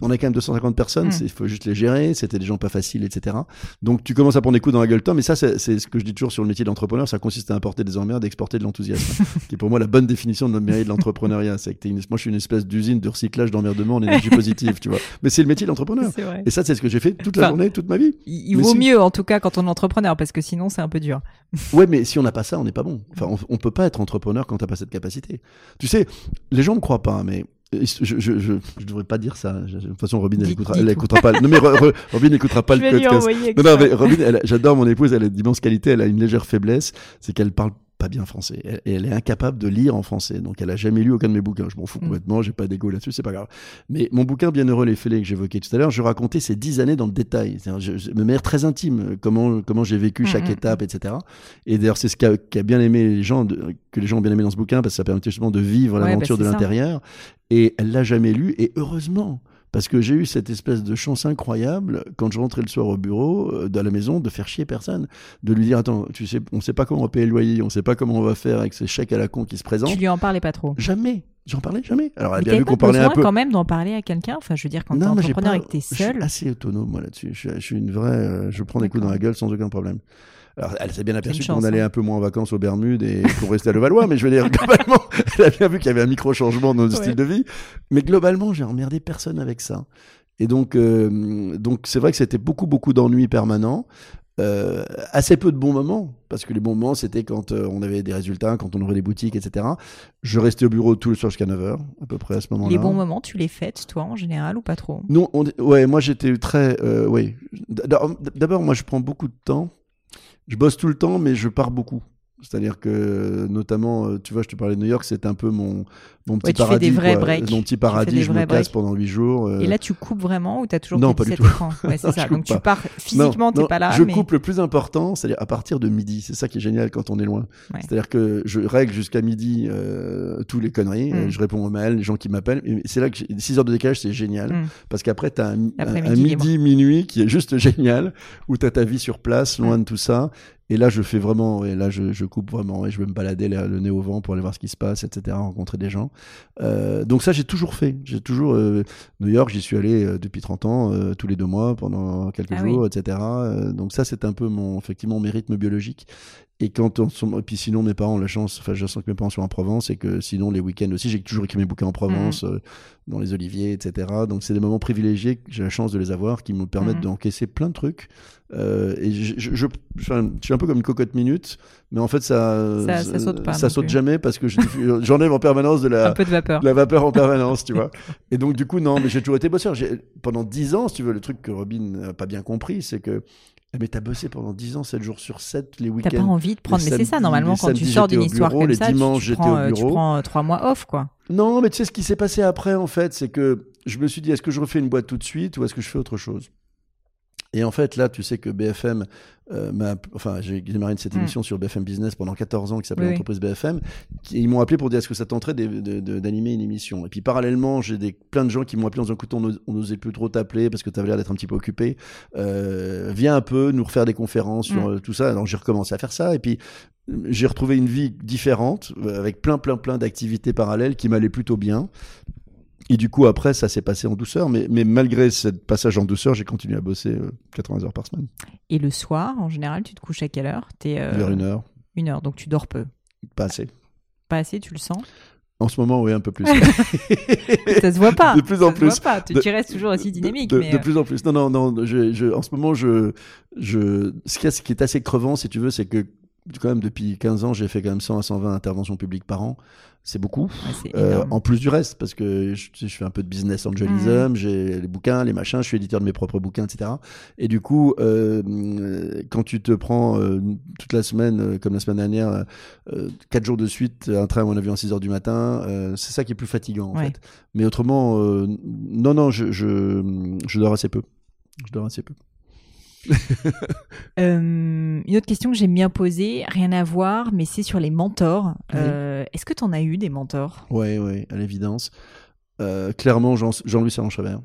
on a quand même 250 personnes, Mm. il faut juste les gérer, c'était des gens pas faciles, etc. Donc tu commences à prendre des coups dans la gueule, toi, mais ça, c'est ce que je dis toujours sur le métier d'entrepreneur, ça consiste à importer des emmerdes et exporter de l'enthousiasme, (laughs) qui est pour moi la bonne définition de notre métier de l'entrepreneuriat. C'est que une- moi, je suis une espèce d'usine de recyclage d'emmerdement en énergie positive, tu vois. Mais c'est le métier de l'entrepreneur. C'est vrai. Et ça, c'est ce que j'ai fait toute la Enfin, journée, toute ma vie. Il, Mais vaut si. mieux, en tout cas, quand on est entrepreneur, parce que sinon, c'est un peu dur. (laughs) Ouais, mais si on n'a pas ça, on n'est pas bon. Enfin, on, on peut pas être entrepreneur quand t'as pas cette capacité. Tu sais, les gens me croient pas, mais euh, je, je, je, je devrais pas dire ça. De toute façon, Robin, elle écoutera, elle écoutera pas. Non, mais Ro- Ro- Robin n'écoutera pas le podcast. Non, non, mais Robin, j'adore mon épouse, elle a d'immenses qualités, elle a une légère faiblesse, c'est qu'elle parle pas bien français. Elle, et elle est incapable de lire en français. Donc, elle a jamais lu aucun de mes bouquins. Je m'en fous Mm. complètement, j'ai pas d'ego là-dessus, c'est pas grave. Mais mon bouquin Bienheureux les fêlés que j'évoquais tout à l'heure, je racontais ces dix années dans le détail. C'est-à-dire, je- je- de manière très intime, comment, comment j'ai vécu Mm, chaque mm, étape, etc. Et d'ailleurs, c'est ce qu'a bien aimé les gens, de- que les gens ont bien aimé dans ce bouquin, parce que ça permettait justement de vivre Ouais, l'aventure bah, de l'intérieur. Et elle l'a jamais lu, et heureusement. Parce que j'ai eu cette espèce de chance incroyable quand je rentrais le soir au bureau, euh, de la maison, de faire chier personne, de lui dire attends, tu sais, on sait pas comment on va payer le loyer, on sait pas comment on va faire avec ces chèques à la con qui se présentent. Tu lui en parlais pas trop. Jamais, j'en parlais jamais. Alors elle a bien vu qu'on parlait un peu. quand même d'en parler à quelqu'un? Enfin, je veux dire, quand t'es entrepreneur pas- et que t'es Je suis seul. assez autonome moi là-dessus. Je suis, je suis une vraie, euh, je prends des coups dans la gueule sans aucun problème. Alors, elle s'est bien aperçue qu'on allait hein. un peu moins en vacances aux Bermudes et qu'on restait à Levallois, mais je veux dire, globalement, (laughs) elle a bien vu qu'il y avait un micro-changement dans notre Ouais. style de vie. Mais globalement, j'ai emmerdé personne avec ça. Et donc, euh, donc c'est vrai que c'était beaucoup, beaucoup d'ennuis permanents. Euh, assez peu de bons moments, parce que les bons moments, c'était quand euh, on avait des résultats, quand on ouvrait des boutiques, etc. Je restais au bureau tout le soir jusqu'à 9h, à peu près à ce moment-là. Les bons moments, tu les fêtes, toi, en général, ou pas trop? Non, on- ouais, moi j'étais très, euh, oui. D'abord, moi je prends beaucoup de temps. Je bosse tout le temps, mais je pars beaucoup. C'est-à-dire que, notamment, euh, tu vois, je te parlais de New York, c'est un peu mon, mon petit Ouais, tu fais paradis. des vrais breaks. Mon petit fais paradis, je me casse pendant huit jours. euh, Et là, tu coupes vraiment ou t'as toujours non, pas du 17 tout. écrans (laughs) Ouais, c'est ça. Donc tu pars physiquement, non, pas là. Je mais... coupe le plus important, c'est-à-dire à partir de midi. C'est ça qui est génial quand on est loin. Ouais. C'est-à-dire que je règle jusqu'à midi euh, tous les conneries. Mm. euh, Je réponds aux mails, les gens qui m'appellent. C'est là que 6 heures de décalage, c'est génial. Mm. Parce qu'après, tu as un, un- L'après-midi un midi, minuit qui est juste (laughs) génial, où tu as ta vie sur place, loin de tout ça. Et là, je fais vraiment, et là, je, je coupe vraiment, et je vais me balader le, le nez au vent pour aller voir ce qui se passe, etc., rencontrer des gens. Euh, donc ça, j'ai toujours fait. J'ai toujours, euh, New York, j'y suis allé euh, depuis 30 ans, euh, tous les deux mois, pendant quelques Ah jours, etc. Euh, donc ça, c'est un peu mon, effectivement, mes rythmes biologiques. Et quand on, et puis sinon, mes parents ont la chance, enfin, je sens que mes parents sont en Provence, et que sinon, les week-ends aussi, j'ai toujours écrit mes bouquins en Provence, euh, dans les oliviers, etc. Donc c'est des moments privilégiés que j'ai la chance de les avoir, qui me permettent Mhm. d'encaisser plein de trucs. Euh, et je, je, je, enfin, je suis un peu comme une cocotte minute, mais en fait, ça, Ça- ça saute pas ça non saute plus. jamais parce que je- (laughs) j'enlève en permanence de la, Un peu de vapeur. de la vapeur en permanence, tu (laughs) vois. Et donc, du coup, non, mais j'ai toujours été bosseur. Pendant 10 ans, si tu veux, le truc que Robin n'a pas bien compris, c'est que. Eh, Mais t'as bossé pendant 10 ans, 7 jours sur 7, les T'as week-ends. pas envie de prendre, mais c'est ça normalement quand tu sors d'une histoire bureau, comme ça, tu- dimanches, tu, j'étais prends, euh, tu prends euh, trois mois off quoi. Non, mais tu sais ce qui s'est passé après, en fait, c'est que je me suis dit, est-ce que je refais une boîte tout de suite ou est-ce que je fais autre chose? Et en fait, là, tu sais que BFM euh, m'a- enfin, j'ai démarré cette Mm. émission sur BFM Business pendant 14 ans qui s'appelait Oui, BFM. Qui, ils m'ont appelé pour dire est-ce que ça tenterait d'animer une émission? Et puis parallèlement, j'ai des, plein de gens qui m'ont appelé en disant écoute, on n'osait plus trop t'appeler parce que tu avais l'air d'être un petit peu occupé. Euh, viens un peu nous refaire des conférences sur Mm. euh, tout ça. Alors j'ai recommencé à faire ça. Et puis j'ai retrouvé une vie différente avec plein, plein, plein d'activités parallèles qui m'allaient plutôt bien. Et du coup, après, ça s'est passé en douceur. Mais, mais malgré ce passage en douceur, j'ai continué à bosser euh, 80 heures par semaine, Et le soir, en général, tu te couches à quelle heure? Euh, vers une heure. une heure, donc tu dors peu. Pas assez. Pas assez, tu le sens? En ce moment, oui, un peu plus. (laughs) (laughs) Ça se voit pas. De plus en ça se plus. voit pas. Tu, De- tu restes toujours aussi dynamique. De, mais, de euh, plus en plus. Non, non, non. Je, je, en ce moment, je, je, ce qui est assez crevant, si tu veux, c'est que quand même depuis 15 ans, j'ai fait quand même 100 à 120 interventions publiques par an. C'est beaucoup. ouais, Euh, en plus du reste, parce que je, fais un peu de business angelism, j'ai les bouquins, les machins, je suis éditeur de mes propres bouquins, etc. Et du coup, euh, quand tu te prends euh, toute la semaine, comme la semaine dernière, euh, quatre jours de suite, un train ou un avion à 6 heures du matin, c'est ça qui est plus fatigant en Ouais. fait. Mais autrement, non, non, je, je, je dors assez peu. Je dors assez peu. (laughs) Euh, une autre question que j'aime bien poser, rien à voir, mais c'est sur les mentors. Oui. Euh, Est-ce que tu en as eu des mentors? Ouais, ouais, à l'évidence. Euh, clairement, Jean- Jean-Louis Serran-Chavert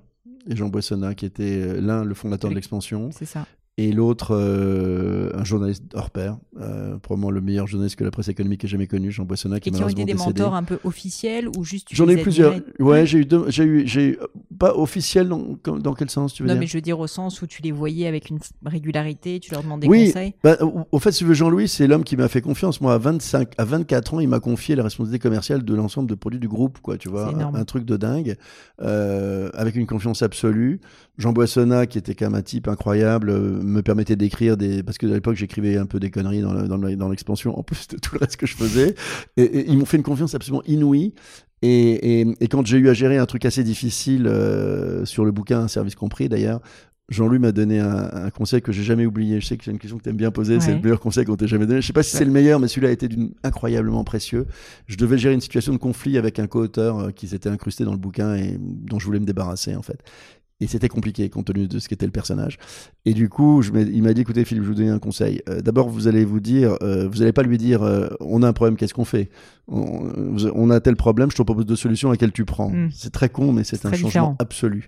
et Jean Boissonnat, qui était euh, l'un le fondateur de Oui. l'expansion, C'est ça. Et l'autre euh, un journaliste hors pair, euh, probablement le meilleur journaliste que la presse économique ait jamais connu, Jean Boissonnat, qui Et qui ont été des décédé. mentors un peu officiels ou juste J'en ai eu plusieurs. Ouais, j'ai eu, deux- j'ai eu, j'ai eu- pas officiel dans, dans quel sens tu veux Non, dire mais je veux dire au sens où tu les voyais avec une régularité, tu leur demandais Oui, conseils. bah, au, fait, si tu veux, Jean-Louis, c'est l'homme qui m'a fait confiance. Moi, à 25, à 24 ans, il m'a confié la responsabilité commerciale de l'ensemble de produits du groupe, quoi, tu vois. Un, truc de dingue, euh, avec une confiance absolue. Jean Boissonnat, qui était quand même un type incroyable, euh, me permettait d'écrire des, parce que à l'époque, j'écrivais un peu des conneries dans le- dans le- dans l'expansion, en plus de tout le reste que je faisais. Et, et ils m'ont fait une confiance absolument inouïe. Et, et, et quand j'ai eu à gérer un truc assez difficile euh, sur le bouquin, un service compris d'ailleurs, Jean-Louis m'a donné un, un conseil que j'ai jamais oublié. Je sais que c'est une question que tu aimes bien poser. C'est le meilleur conseil qu'on t'ait jamais donné. Je sais pas si c'est le meilleur, mais celui-là a été incroyablement précieux. Je devais gérer une situation de conflit avec un co-auteur euh, qui s'était incrusté dans le bouquin et dont je voulais me débarrasser en fait. Et c'était compliqué compte tenu de ce qu'était le personnage. Et du coup, je il m'a dit écoutez Philippe, je vous donner un conseil. Euh, D'abord, vous allez vous dire, euh, vous n'allez pas lui dire euh, on a un problème, qu'est-ce qu'on fait? On, on a tel problème, je te propose deux solutions, laquelle tu prends? Mm. C'est très con, mais c'est un changement différent. absolu.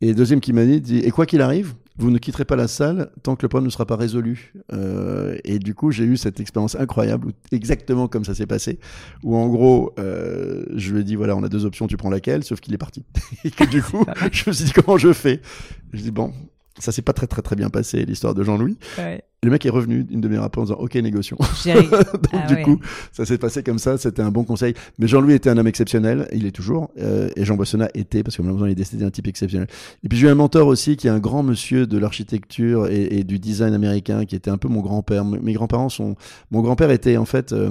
Et deuxième qui m'a dit, dit, et quoi qu'il arrive, vous ne quitterez pas la salle tant que le problème ne sera pas résolu. Euh, et du coup, j'ai eu cette expérience incroyable, exactement comme ça s'est passé, où en gros, euh, je lui ai dit, voilà, on a deux options, tu prends laquelle, sauf qu'il est parti. (laughs) et que du coup, (laughs) je me suis dit, comment je fais? Je dis, bon, ça s'est pas très très très bien passé, l'histoire de Jean-Louis. Ouais. Le mec est revenu une demi-heure après en disant, ok, négocions. (laughs) Donc Ah du ouais. coup, ça s'est passé comme ça, c'était un bon conseil. Mais Jean-Louis était un homme exceptionnel, il est toujours, euh, et Jean Boissonnat était, parce que malheureusement il est décédé, un type exceptionnel. Et puis j'ai eu un mentor aussi qui est un grand monsieur de l'architecture et, et du design américain, qui était un peu mon grand-père. Mes grands-parents sont... Mon grand-père était en fait euh,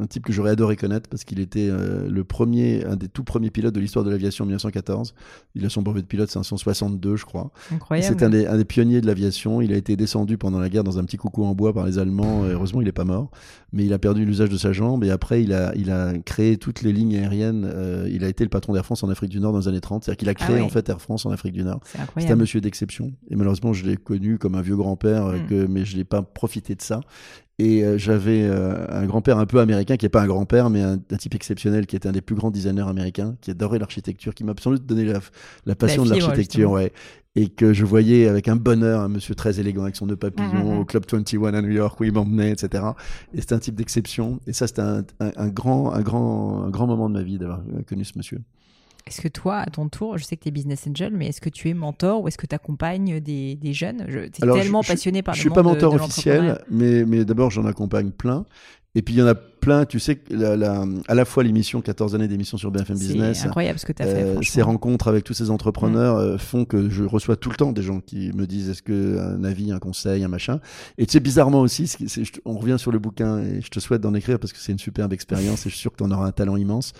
un type que j'aurais adoré connaître, parce qu'il était euh, le premier, un des tout premiers pilotes de l'histoire de l'aviation en 1914. Il a son brevet de pilote 562, je crois. Incroyable. C'est un un des pionniers de l'aviation. Il a été descendu pendant la guerre dans un petit coucou en bois par les Allemands. Heureusement, il n'est pas mort. Mais il a perdu l'usage de sa jambe. Et après, il a, il a créé toutes les lignes aériennes. Euh, il a été le patron d'Air France en Afrique du Nord dans les années 30. C'est-à-dire qu'il a Ah créé ouais. en fait Air France en Afrique du Nord. C'est un monsieur d'exception. Et malheureusement, je l'ai connu comme un vieux grand-père, euh, Mm. que, mais je n'ai pas profité de ça. Et euh, j'avais euh, un grand-père un peu américain, qui n'est pas un grand-père, mais un, un type exceptionnel, qui était un des plus grands designers américains, qui adorait l'architecture, qui m'a absolument donné la, la passion de fibre, l'architecture, ouais. Et que je voyais avec un bonheur un monsieur très élégant avec son nœud Mm, papillon mm, mm. au Club 21 à New York où il m'emmenait, etc. Et c'était un type d'exception. Et ça, c'était un, un- un grand, un, grand, un grand moment de ma vie d'avoir euh, connu ce monsieur. Est-ce que toi, à ton tour, je sais que tu es business angel, mais est-ce que tu es mentor ou est-ce que tu accompagnes des, des jeunes? Tu es Alors, tellement je- je- passionné par Je le suis monde pas mentor de officiel, mais, mais d'abord j'en accompagne plein. Et puis il y en a plein, tu sais, que la, la- à la fois l'émission 14 années d'émission sur BFM Business, C'est incroyable ce que tu as fait, euh, ces rencontres avec tous ces entrepreneurs euh, font que je reçois tout le temps des gens qui me disent est-ce que un avis, un conseil, un machin? Et tu sais, bizarrement aussi, je on revient sur le bouquin et je te souhaite d'en écrire parce que c'est une superbe expérience et je suis sûr que tu en auras un talent immense.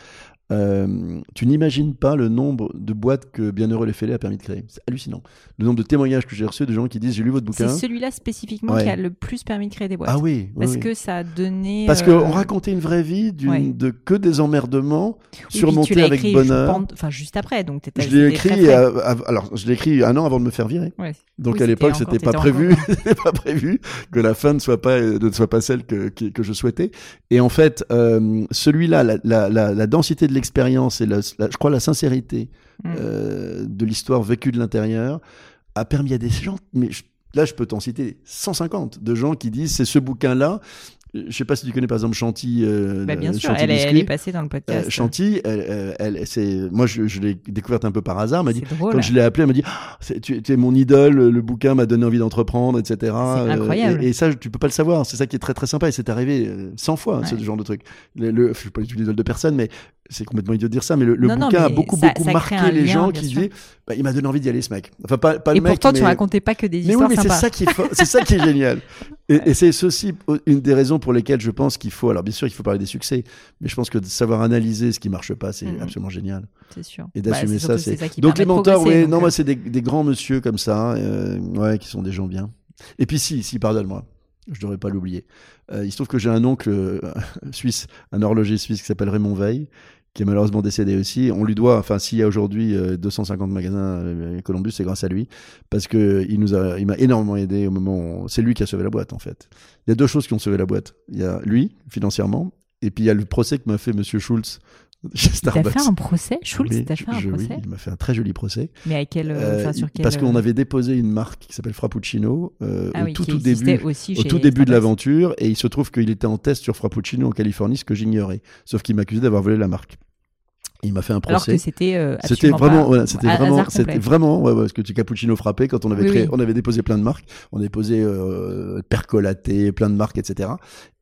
Euh, tu n'imagines pas le nombre de boîtes que Bienheureux les Fêlés a permis de créer. C'est hallucinant. Le nombre de témoignages que j'ai reçus de gens qui disent j'ai lu votre bouquin. C'est celui-là spécifiquement Ouais. qui a le plus permis de créer des boîtes. Ah oui, oui, Parce oui. que ça a donné. Parce euh, qu'on racontait une vraie vie d'une- ouais. de que des emmerdements oui, puis tu surmontés l'as avec écrit bonheur. Enfin, juste après, donc t'étais- Je l'ai très écrit, à- alors je l'ai écrit un an avant de me faire virer. Ouais. Donc à l'époque, c'était c'était pas prévu, (laughs) c'était pas prévu que la fin ne soit pas ne soit pas celle que que, que je souhaitais. Et en fait, euh, celui-là, la, la, la, la densité de l'expérience et la, la- je crois la sincérité Mm. euh, de l'histoire vécue de l'intérieur a permis à des gens, mais je- là je peux t'en citer 150 de gens qui disent c'est ce bouquin-là. Je sais pas si tu connais par exemple Chanty. euh, Bah, bien sûr, Chanty elle est, elle Biscuit. est passée dans le Euh, podcast. Chanty, elle, euh, elle, c'est, moi je, je l'ai découverte un peu par hasard. M'a dit, drôle. quand je l'ai appelée, elle m'a dit Ah, tu, tu es mon idole, le bouquin m'a donné envie d'entreprendre, etc. Euh, incroyable. Et, et ça, tu peux pas le savoir. C'est ça qui est très très sympa. Et c'est arrivé euh, 100 fois, hein, ce genre de truc. Le, le, je suis pas du tout l'idole de personne, mais c'est complètement idiot de dire ça. Mais le, le Non, non, bouquin a beaucoup ça- beaucoup ça marqué les lien, gens qui disaient bah, Il m'a donné envie d'y aller, ce mec. Enfin, pas, pas Et le mec, pourtant, tu mais- racontais pas que des mais oui, histoires mais c'est ça qui est ça qui est génial. Et, et c'est ceci une des raisons pour lesquelles je pense qu'il faut. Alors bien sûr, il faut parler des succès, mais je pense que de savoir analyser ce qui marche pas, c'est Mhm. absolument génial. C'est sûr. Et Bah, d'assumer ça, c'est. Donc les mentors, oui, non, euh, moi c'est des, des grands monsieur comme ça, euh, ouais, qui sont des gens bien. Et puis si, si, pardonne-moi, je devrais pas l'oublier. Euh, il se trouve que j'ai un oncle euh, (laughs) suisse, un horloger suisse qui s'appelle Raymond Veil, qui est malheureusement décédé aussi. On lui doit, enfin, s'il y a aujourd'hui euh, 250 magasins euh, Columbus, c'est grâce à lui, parce que il nous a, m'a énormément aidé au moment. Où... C'est lui qui a sauvé la boîte en fait. Il y a deux choses qui ont sauvé la boîte. Il y a lui financièrement, et puis il y a le procès que m'a fait Monsieur Schultz (laughs) Starbucks. fait un procès Schultz, Oui, t'as fait un je- oui, procès il m'a fait un très joli procès. Mais à quel, euh, sur quel parce qu'on euh, avait déposé une marque qui s'appelle Frappuccino euh, ah au oui, tout, début. aussi Au tout début de l'aventure, et il se trouve qu'il était en test sur Frappuccino en Californie, ce que j'ignorais. Sauf qu'il m'accusait d'avoir volé la marque. Il m'a fait un Alors procès. que c'était euh, C'était absolument vraiment, voilà, c'était vraiment, c'était vraiment, ouais, ouais, parce que tu cappuccino frappé quand on avait Oui, créé, oui. on avait déposé plein de marques, on avait posé euh, percolaté, plein de marques, etc.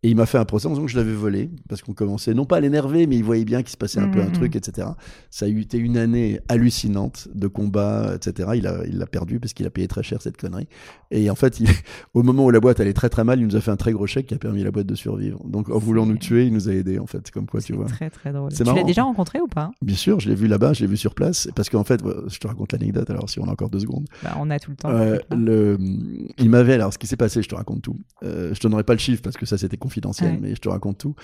Et il m'a fait un procès en disant que je l'avais volé parce qu'on commençait non pas à l'énerver, mais il voyait bien qu'il se passait un peu un Mhm. truc, etc. Ça a été une année hallucinante de combat, etc. Il a, il l'a perdu parce qu'il a payé très cher cette connerie. Et en fait, il, (laughs) au moment où la boîte allait très très mal, il nous a fait un très gros chèque qui a permis à la boîte de survivre. Donc en voulant nous tuer, il nous a aidés en fait, comme quoi tu vois. très très drôle. Tu l'as déjà rencontré ou pas? Bien sûr, je l'ai vu là-bas, je l'ai vu sur place, parce qu'en fait, je te raconte l'anecdote. Alors si on a encore deux secondes. bah, On a tout le temps. Euh, le, il m'avait, alors ce qui s'est passé, je te raconte tout. Euh, je te donnerai pas le chiffre parce que ça c'était confidentiel, Ouais. mais je te raconte tout.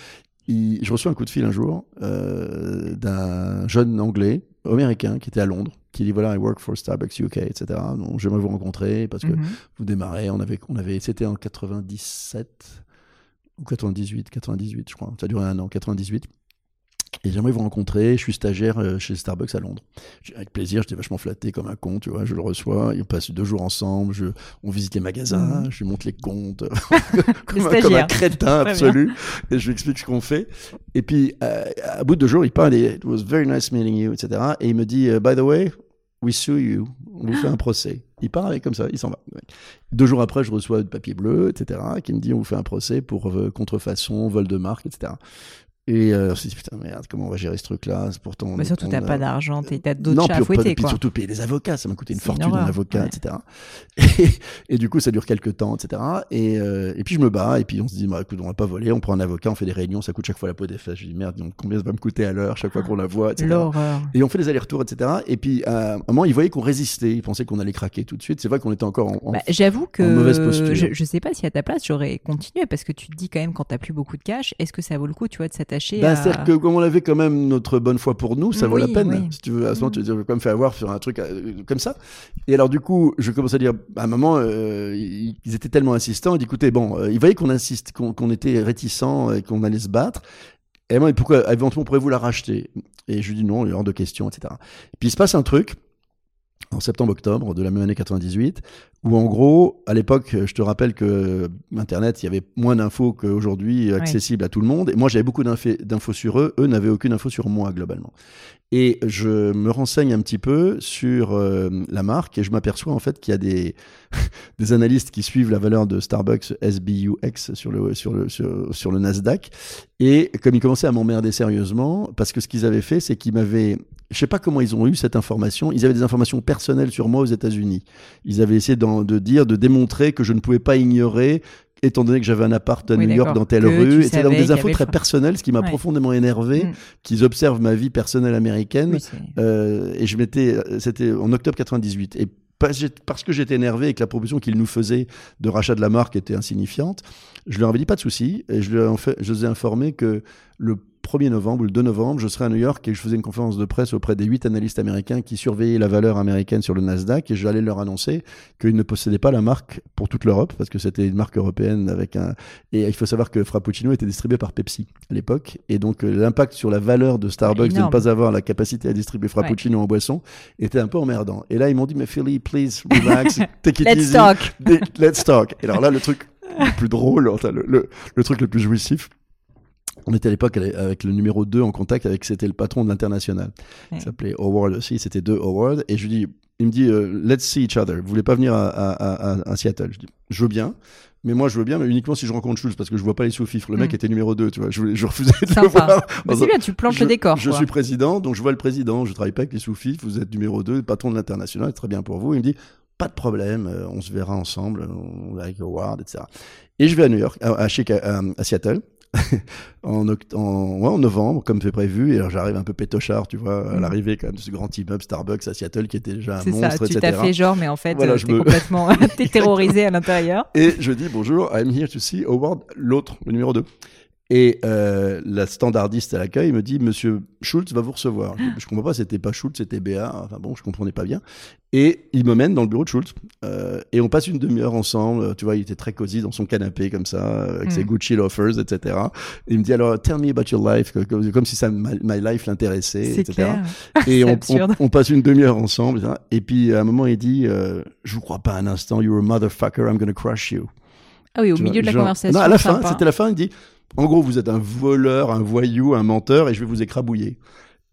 Il- je reçois un coup de fil un jour euh, d'un jeune anglais, américain, qui était à Londres, qui dit voilà, I work for Starbucks UK, etc. Donc j'aimerais vous rencontrer parce que Mhm. vous démarrez. On avait, on avait, c'était en 97 ou 98, 98, je crois. Ça a duré un an, 98. Et j'aimerais vous rencontrer. Je suis stagiaire euh, chez Starbucks à Londres. Avec plaisir, j'étais vachement flatté comme un con, tu vois. Je le reçois. Il passe deux jours ensemble. Je, on visite les magasins. Mhm. Je lui montre les comptes. (laughs) (laughs) Comme, un, comme un crétin absolu. Et je lui explique ce qu'on fait. Et puis, euh, à bout de deux jours, il parle. et, It was very nice meeting you, etc. Et il me dit, euh, by the way, we sue you. On vous fait un (gasps) procès. Il part avec comme ça, il s'en va. Deux jours après, je reçois du papier bleu, etc., qui me dit on vous fait un procès pour euh, contrefaçon, vol de marque, etc. Et euh, on s'est dit putain merde, comment on va gérer ce truc-là? Pourtant. Mais surtout, t'as a- pas d'argent, t'as d'autres chats à puis, fouetter. puis surtout payer des avocats, ça m'a coûté une fortune, un avocat, ouais. etc. Et, (laughs) et du coup, ça dure quelques temps, etc. Et, euh, et puis je me bats, et puis on se dit, bah, écoute, on va pas voler, on prend un avocat, on fait des réunions, ça coûte chaque fois la peau des fesses. Je dis merde, donc combien ça va me coûter à l'heure chaque fois qu'on la voit, etc. L'horreur. Et on fait des allers-retours, etc. Et puis à un moment, ils voyaient qu'on résistait, ils pensaient qu'on allait craquer tout de suite. C'est vrai qu'on était encore en, en- Bah, J'avoue que mauvaise posture. je, je sais pas si à ta place j'aurais continué parce que tu te dis quand même quand t'as plus beaucoup de cash, est-ce que ça vaut le coup, tu vois, de s'attacher Ben, à. C'est-à-dire que comme on avait quand même notre bonne foi pour nous, ça vaut la peine. oui. Si tu veux, à ce moment, Mm. tu te dis, je vais pas me faire avoir sur un truc euh, comme ça. Et alors, du coup, je commence à dire, à un moment, euh, ils étaient tellement insistants, ils disaient, écoutez, bon, euh, ils voyaient qu'on insiste, qu'on était réticents et qu'on allait se battre. Et moi, pourquoi, éventuellement, pourrez-vous la racheter? Et je lui dis non, il est hors de question, etc. Et puis, il se passe un truc, en septembre-octobre de la même année 98, où en gros, à l'époque, je te rappelle que euh, Internet, il y avait moins d'infos qu'aujourd'hui accessibles à tout le monde. Et moi, j'avais beaucoup d'infos sur eux. Eux n'avaient aucune info sur moi, globalement. Et je me renseigne un petit peu sur euh, la marque et je m'aperçois en fait qu'il y a des, (laughs) des analystes qui suivent la valeur de Starbucks SBUX sur le, sur le, sur, sur le Nasdaq. Et comme ils commençaient à m'emmerder sérieusement, parce que ce qu'ils avaient fait, c'est qu'ils m'avaient Je sais pas comment ils ont eu cette information. Ils avaient des informations personnelles sur moi aux États-Unis. Ils avaient essayé de dire, de démontrer que je ne pouvais pas ignorer étant donné que j'avais un appart à New York dans telle rue. C'était donc des infos très personnelles, ce qui m'a profondément énervé, mm. qu'ils observent ma vie personnelle américaine. euh, et je m'étais, c'était en octobre 98. Et parce que j'étais énervé et que la proposition qu'ils nous faisaient de rachat de la marque était insignifiante, je leur avais dit pas de souci et je, leur, je les ai informés que le 1er novembre ou le 2 novembre, je serai à New York et je faisais une conférence de presse auprès des huit analystes américains qui surveillaient la valeur américaine sur le Nasdaq et j'allais leur annoncer qu'ils ne possédaient pas la marque pour toute l'Europe parce que c'était une marque européenne avec un et il faut savoir que Frappuccino était distribué par Pepsi à l'époque et donc euh, l'impact sur la valeur de Starbucks de ne pas avoir la capacité à distribuer Frappuccino en boisson était un peu emmerdant. Et là ils m'ont dit mais Philly, please relax, (laughs) take it let's easy, talk. let's talk. Et alors là le truc le plus drôle, enfin, le, le truc le plus jouissif, on était à l'époque avec le numéro 2 en contact avec, c'était le patron de l'international. Il s'appelait Howard aussi, c'était deux Howard. Et je lui dis, il me dit, euh, let's see each other. Vous voulez pas venir à, à, à, Seattle? Je dis, je veux bien. Mais moi, je veux bien, mais uniquement si je rencontre Schultz, parce que je vois pas les sous-fifres. Le mec hmm. était numéro 2, tu vois. Je, je refusais de le voir. Bah, c'est bien, tu planches le décor. Je suis président, donc je vois le président. Je travaille pas avec les sous-fifres. Vous êtes numéro 2, patron de l'international, très bien pour vous. Il me dit, pas de problème, euh, on se verra ensemble, avec Howard, etc. Et je vais à New York, à, à Seattle. (laughs) en, en, novembre, comme fait prévu. Et alors j'arrive un peu pétochard, tu vois, à mm. l'arrivée quand même de ce grand immeuble Starbucks à Seattle qui était déjà un monstre, ça, tu t'as fait genre, mais en fait, voilà, je me... complètement (laughs) (laughs) terrorisé à l'intérieur. Et je dis bonjour, I'm here to see Howard, l'autre, le numéro 2. Et euh, la standardiste à l'accueil me dit Monsieur Schultz va vous recevoir. Je, je comprends pas, c'était pas Schultz, c'était Béa. Enfin bon, je comprenais pas bien. Et il me mène dans le bureau de Schultz. Euh, et on passe une demi-heure ensemble. Tu vois, il était très cosy dans son canapé comme ça, avec ses mm. Gucci loafers, etc. Et il me dit alors, tell me about your life, comme, comme si ça, my, life l'intéressait, etc. Clair. Et (laughs) on, on, on, passe une demi-heure ensemble. Et puis à un moment, il dit euh, Je vous crois pas un instant, you're a motherfucker, I'm gonna crush you. Ah oui, au milieu de la conversation. Non, à la fin, c'était la fin, il dit en gros, vous êtes un voleur, un voyou, un menteur, et je vais vous écrabouiller.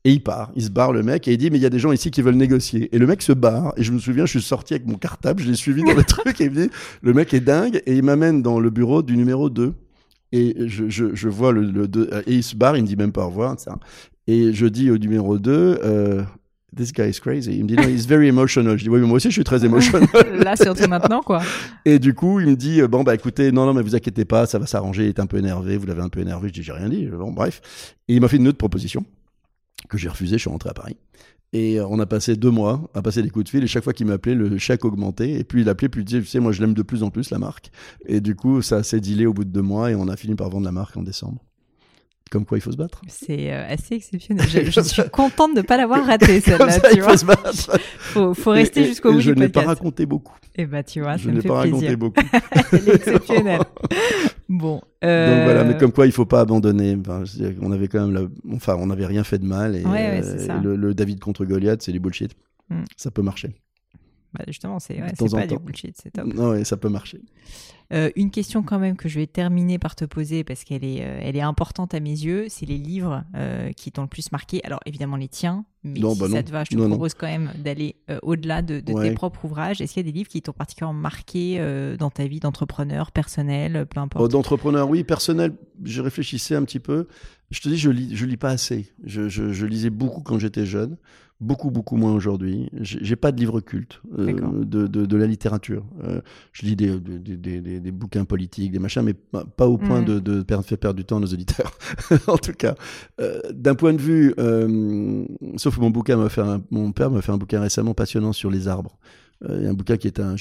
Et il part, il se barre le mec, et il dit, mais il y a des gens ici qui veulent négocier. Et le mec se barre, et je me souviien, je suis sorti avec mon cartable, je l'ai suivi dans le (laughs) truc, et il me dit, le mec est dingue, et il m'amène dans le bureau du numéro 2. Et je, vois le, le 2, et il se barre, il me dit même pas au revoir, etc. Et je dis au numéro 2, euh, This guy is crazy. Il me dit, no, he's very emotional. Je dis, oui, mais moi aussi, je suis très émotionnel. (laughs) Là, surtout maintenant, quoi. Et du coup, il me dit, bon, bah, écoutez, non, non, mais vous inquiétez pas, ça va s'arranger. Il est un peu énervé. Vous l'avez un peu énervé. Je dis, j'ai rien dit. Bon, bref. Et il m'a fait une autre proposition que j'ai refusée. Je suis rentré à Paris. Et on a passé deux mois à passer des coups de fil. Et chaque fois qu'il m'appelait, le chèque augmentait. Et puis il appelait, puis il disait, tu sais, moi, je l'aime de plus en plus, la marque. Et du coup, ça s'est dilé au bout de deux mois. Et on a fini par vendre la marque en décembre. Comme quoi il faut se battre. C'est euh, assez exceptionnel. Je, (laughs) suis contente de ne pas l'avoir raté celle-là. Tu il faut se battre. (laughs) faut, faut rester jusqu'au bout. Je n'ai pas raconté beaucoup. Et eh bah tu vois, je ça me fait pas plaisir. raconté beaucoup. (laughs) Elle est exceptionnelle. bon. Euh... Donc voilà, mais comme quoi il faut pas abandonner. Enfin, on avait quand même, la... enfin, on n'avait rien fait de mal et, ouais, ouais, euh, le, le, David contre Goliath, c'est du bullshit. Mm. Ça peut marcher. Bah justement, c'est ouais, pas du bullshit, c'est top. Non, ouais, ça peut marcher. Euh, une question quand même que je vais terminer par te poser parce qu'elle est, euh, elle est importante à mes yeux, c'est les livres euh, qui t'ont le plus marqué. Alors évidemment les tiens, mais si bah ça te va, je te propose quand même d'aller au-delà de, de tes propres ouvrages. Est-ce qu'il y a des livres qui t'ont particulièrement marqué dans ta vie d'entrepreneur, personnel, peu importe? Oh, D'entrepreneur, oui, personnel. Je réfléchissais un petit peu. Je te dis, je lis, je lis pas assez. Je, je, je lisais beaucoup quand j'étais jeune beaucoup beaucoup moins aujourd'hui. J'ai pas de livre culte euh, de, de, de, la littérature. Euh, je lis des, des, des, des, bouquins politiques, des machins, mais pas, au point mm. de, de perdre, faire perdre du temps à nos auditeurs. (laughs) en tout cas, euh, d'un point de vue, sauf que mon bouquin m'a fait un, mon père m'a fait un bouquin récemment passionnant sur les arbres. Il y a un bouquin qui est un,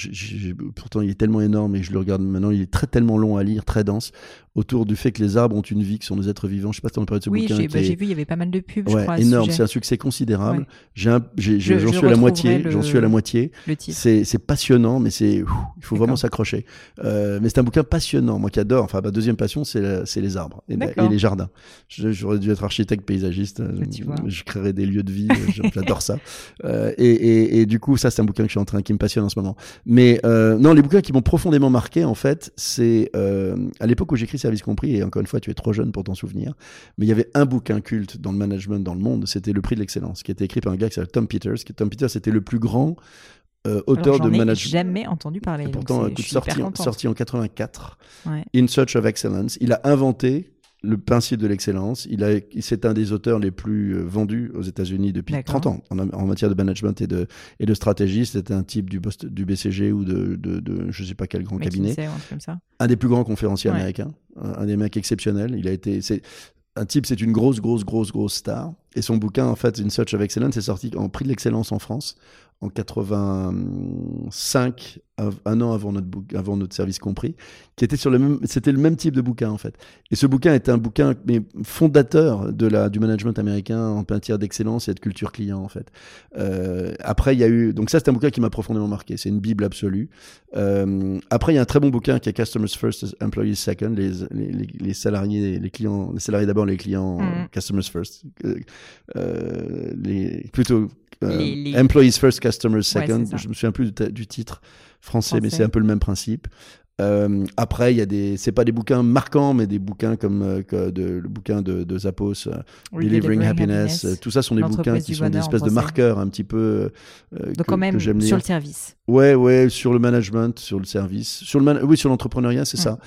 pourtant il est tellement énorme et je le regarde maintenant, il est très tellement long à lire, très dense, autour du fait que les arbres ont une vie, que sont des êtres vivants. Je sais pas si tu as parlé de ce oui, bouquin. Oui, bah, j'ai vu, il y avait pas mal de pubs, ouais, je crois. énorme, c'est un succès considérable. J'en suis à la moitié, j'en suis à la moitié. C'est passionnant, mais c'est, il faut vraiment s'accrocher. Euh, mais c'est un bouquin passionnant, moi qui adore. Enfin, ma deuxième passion, c'est les arbres et, les jardins. J'aurais dû être architecte paysagiste. Je créerais des lieux de vie. J'adore ça. Euh, et, et, et, du coup, ça, c'est un bouquin que je suis en train, qui me passionne en ce moment. Mais euh, non, les bouquins qui m'ont profondément marqué, en fait, c'est euh, à l'époque où j'écris Service compris, et encore une fois, tu es trop jeune pour t'en souvenir, mais il y avait un bouquin culte dans le management dans le monde, c'était Le Prix de l'excellence, qui était écrit par un gars qui s'appelle Tom Peters. Qui, Tom Peters était le plus grand euh, auteur Alors, de management. jamais entendu parler. Et pourtant, donc sorti, sorti en 84, ouais. In Search of Excellence. Il a inventé le principe de l'excellence. Il a, c'est un des auteurs les plus euh, vendus aux États-Unis depuis 30 ans en, en, matière de management et de, et de stratégie. C'était un type du, du BCG ou de, de, de, je sais pas quel grand cabinet. comme ça. Un des plus grands conférenciers américains, un, des mecs exceptionnels. Il a été, c'est, un type, c'est une grosse, grosse, grosse, grosse star. Et son bouquin, en fait, In Search of Excellence, est sorti en prix de l'excellence en France en 85, un an avant notre, avant notre service compris, qui était sur le même, c'était le même type de bouquin en fait. Et ce bouquin est un bouquin mais fondateur de la, du management américain en matière d'excellence et de culture client en fait. Euh, après, il y a eu, donc ça c'est un bouquin qui m'a profondément marqué, c'est une bible absolue. Euh, après, il y a un très bon bouquin qui est Customers First, Employees Second, les, les, les salariés, les clients, les salariés d'abord, les clients, mm. Customers First, euh, les, plutôt les, Employees First, Customers Second. je me souviens plus du, titre français, mais c'est un peu le même principe. Euh, après, il y a des, c'est pas des bouquins marquants, mais des bouquins comme euh, de, le bouquin de, de Zappos, euh, Delivering Happiness, tout ça sont des bouquins qui sont des espèces de marqueurs un petit peu. Donc quand même sur le service. Ouais, ouais, sur le management, sur le service, sur le oui, sur l'entrepreneuriat, c'est ça.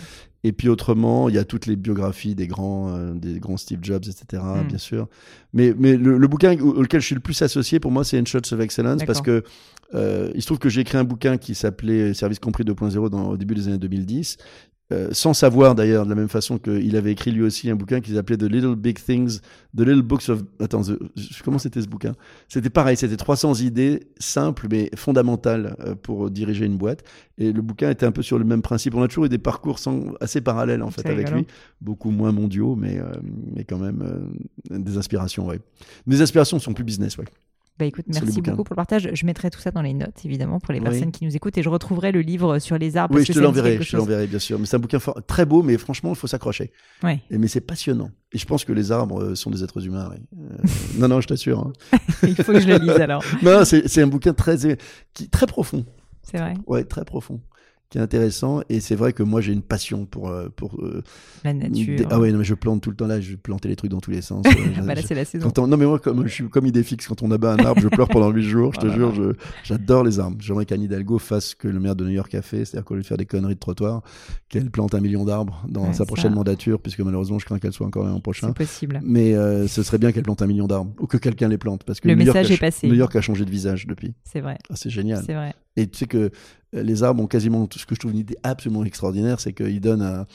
Et puis autrement, il y a toutes les biographies des grands, euh, des grands Steve Jobs, etc. Hmm. Bien sûr. Mais, mais le, bouquin auquel je suis le plus associé pour moi, c'est In Shots of Excellence parce que euh, il se trouve que j'ai écrit un bouquin qui s'appelait Service compris 2.0 au début des années 2010 euh, sans savoir d'ailleurs, de la même façon qu'il avait écrit lui aussi un bouquin qui s'appelait The Little Big Things, The Little Books of. Attends, comment c'était ce bouquin? C'était pareil, c'était 300 idées simples mais fondamentales euh, pour diriger une boîte. Et le bouquin était un peu sur le même principe. On a toujours eu des parcours assez parallèles en fait avec lui, beaucoup moins mondiaux, mais, euh, mais quand même des inspirations, ouais. Des inspirations sont plus business, ouais. Bah écoute, merci beaucoup pour le partage. Je mettrai tout ça dans les notes, évidemment, pour les personnes qui nous écoutent, et je retrouverai le livre sur les arbres. Oui, je te l'enverrai, je te l'enverrai, bien sûr. Mais c'est un bouquin très beau, mais franchement, il faut s'accrocher. Et, mais c'est passionnant. Et je pense que les arbres euh, sont des êtres humains. Euh, (laughs) non, non, je t'assure. Hein. (laughs) il faut que je le lise alors. (laughs) non, c'est un bouquin très, qui, très profond. C'est vrai. Ouais, très profond qui est intéressant. Et c'est vrai que moi, j'ai une passion pour. Euh, pour euh, la nature. Ah ouais, non, mais je plante tout le temps là, je plantais les trucs dans tous les sens. Euh, (laughs) bah là, c'est la saison. Non, mais moi, comme, je suis comme idée fixe, quand on abat un arbre, je pleure pendant 8 jours, je te jure, j'adore les arbres. J'aimerais qu'Anne Hidalgo fasse ce que le maire de New York a fait, c'est-à-dire qu'au lieu de faire des conneries de trottoir, qu'elle plante un million d'arbres dans sa prochaine mandature, puisque malheureusement, je crains qu'elle soit encore l'an prochain. C'est possible. Mais ce serait bien qu'elle plante un million d'arbres, ou que quelqu'un les plante, parce que le message est passé. New York a changé de visage depuis. C'est vrai. Ah, c'est génial. C'est vrai. Et tu sais que euh, les arbres ont quasiment tout ce que je trouve une idée absolument extraordinaire, c'est qu'ils donnent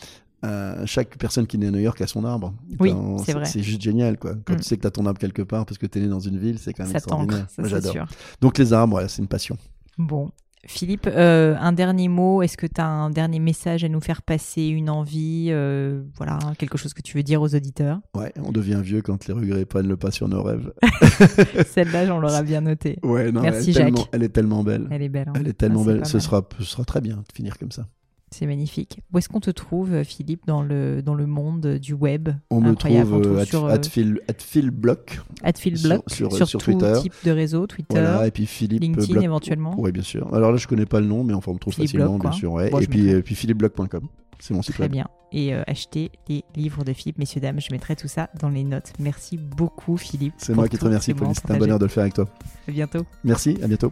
à, chaque personne qui née à New York à son arbre. Oui, c'est vrai. C'est juste génial, quoi. Quand mm. tu sais que tu as ton arbre quelque part parce que tu es né dans une ville, c'est quand même ça extraordinaire. Ça, j'adore. Donc les arbres, voilà, c'est une passion. Bon, Philippe, euh, un dernier mot. Est-ce que tu as un dernier message à nous faire passer, une envie, euh, voilà, quelque chose que tu veux dire aux auditeurs? Ouais, on devient vieux quand les regrets prennent le pas sur nos rêves. (laughs) Celle-là, j'en l'aura bien noté. Ouais, non, Merci elle Jacques. Tellement, elle est tellement belle. Elle est belle. Hein. Elle est tellement ah, belle. Ce sera, ce sera très bien de finir comme ça. C'est magnifique. Où est-ce qu'on te trouve, Philippe, dans le, dans le monde du web On me trouve euh, sur, at, Philblock. Sur, sur, sur, Twitter. type de réseau, Twitter. Voilà, et puis Philippe LinkedIn éventuellement. Oui, bien sûr. Alors là, je connais pas le nom, mais enfin, on me trouve facilement, bien sûr. Ouais. et puis, euh, puis philippeblock.com. C'est mon site Très bien. Et euh, acheter les livres de Philippe, messieurs, dames. Je mettrai tout ça dans les notes. Merci beaucoup, Philippe. C'est moi qui te remercie, Pauline. C'est un bonheur de le faire avec toi. À bientôt. Merci, à bientôt.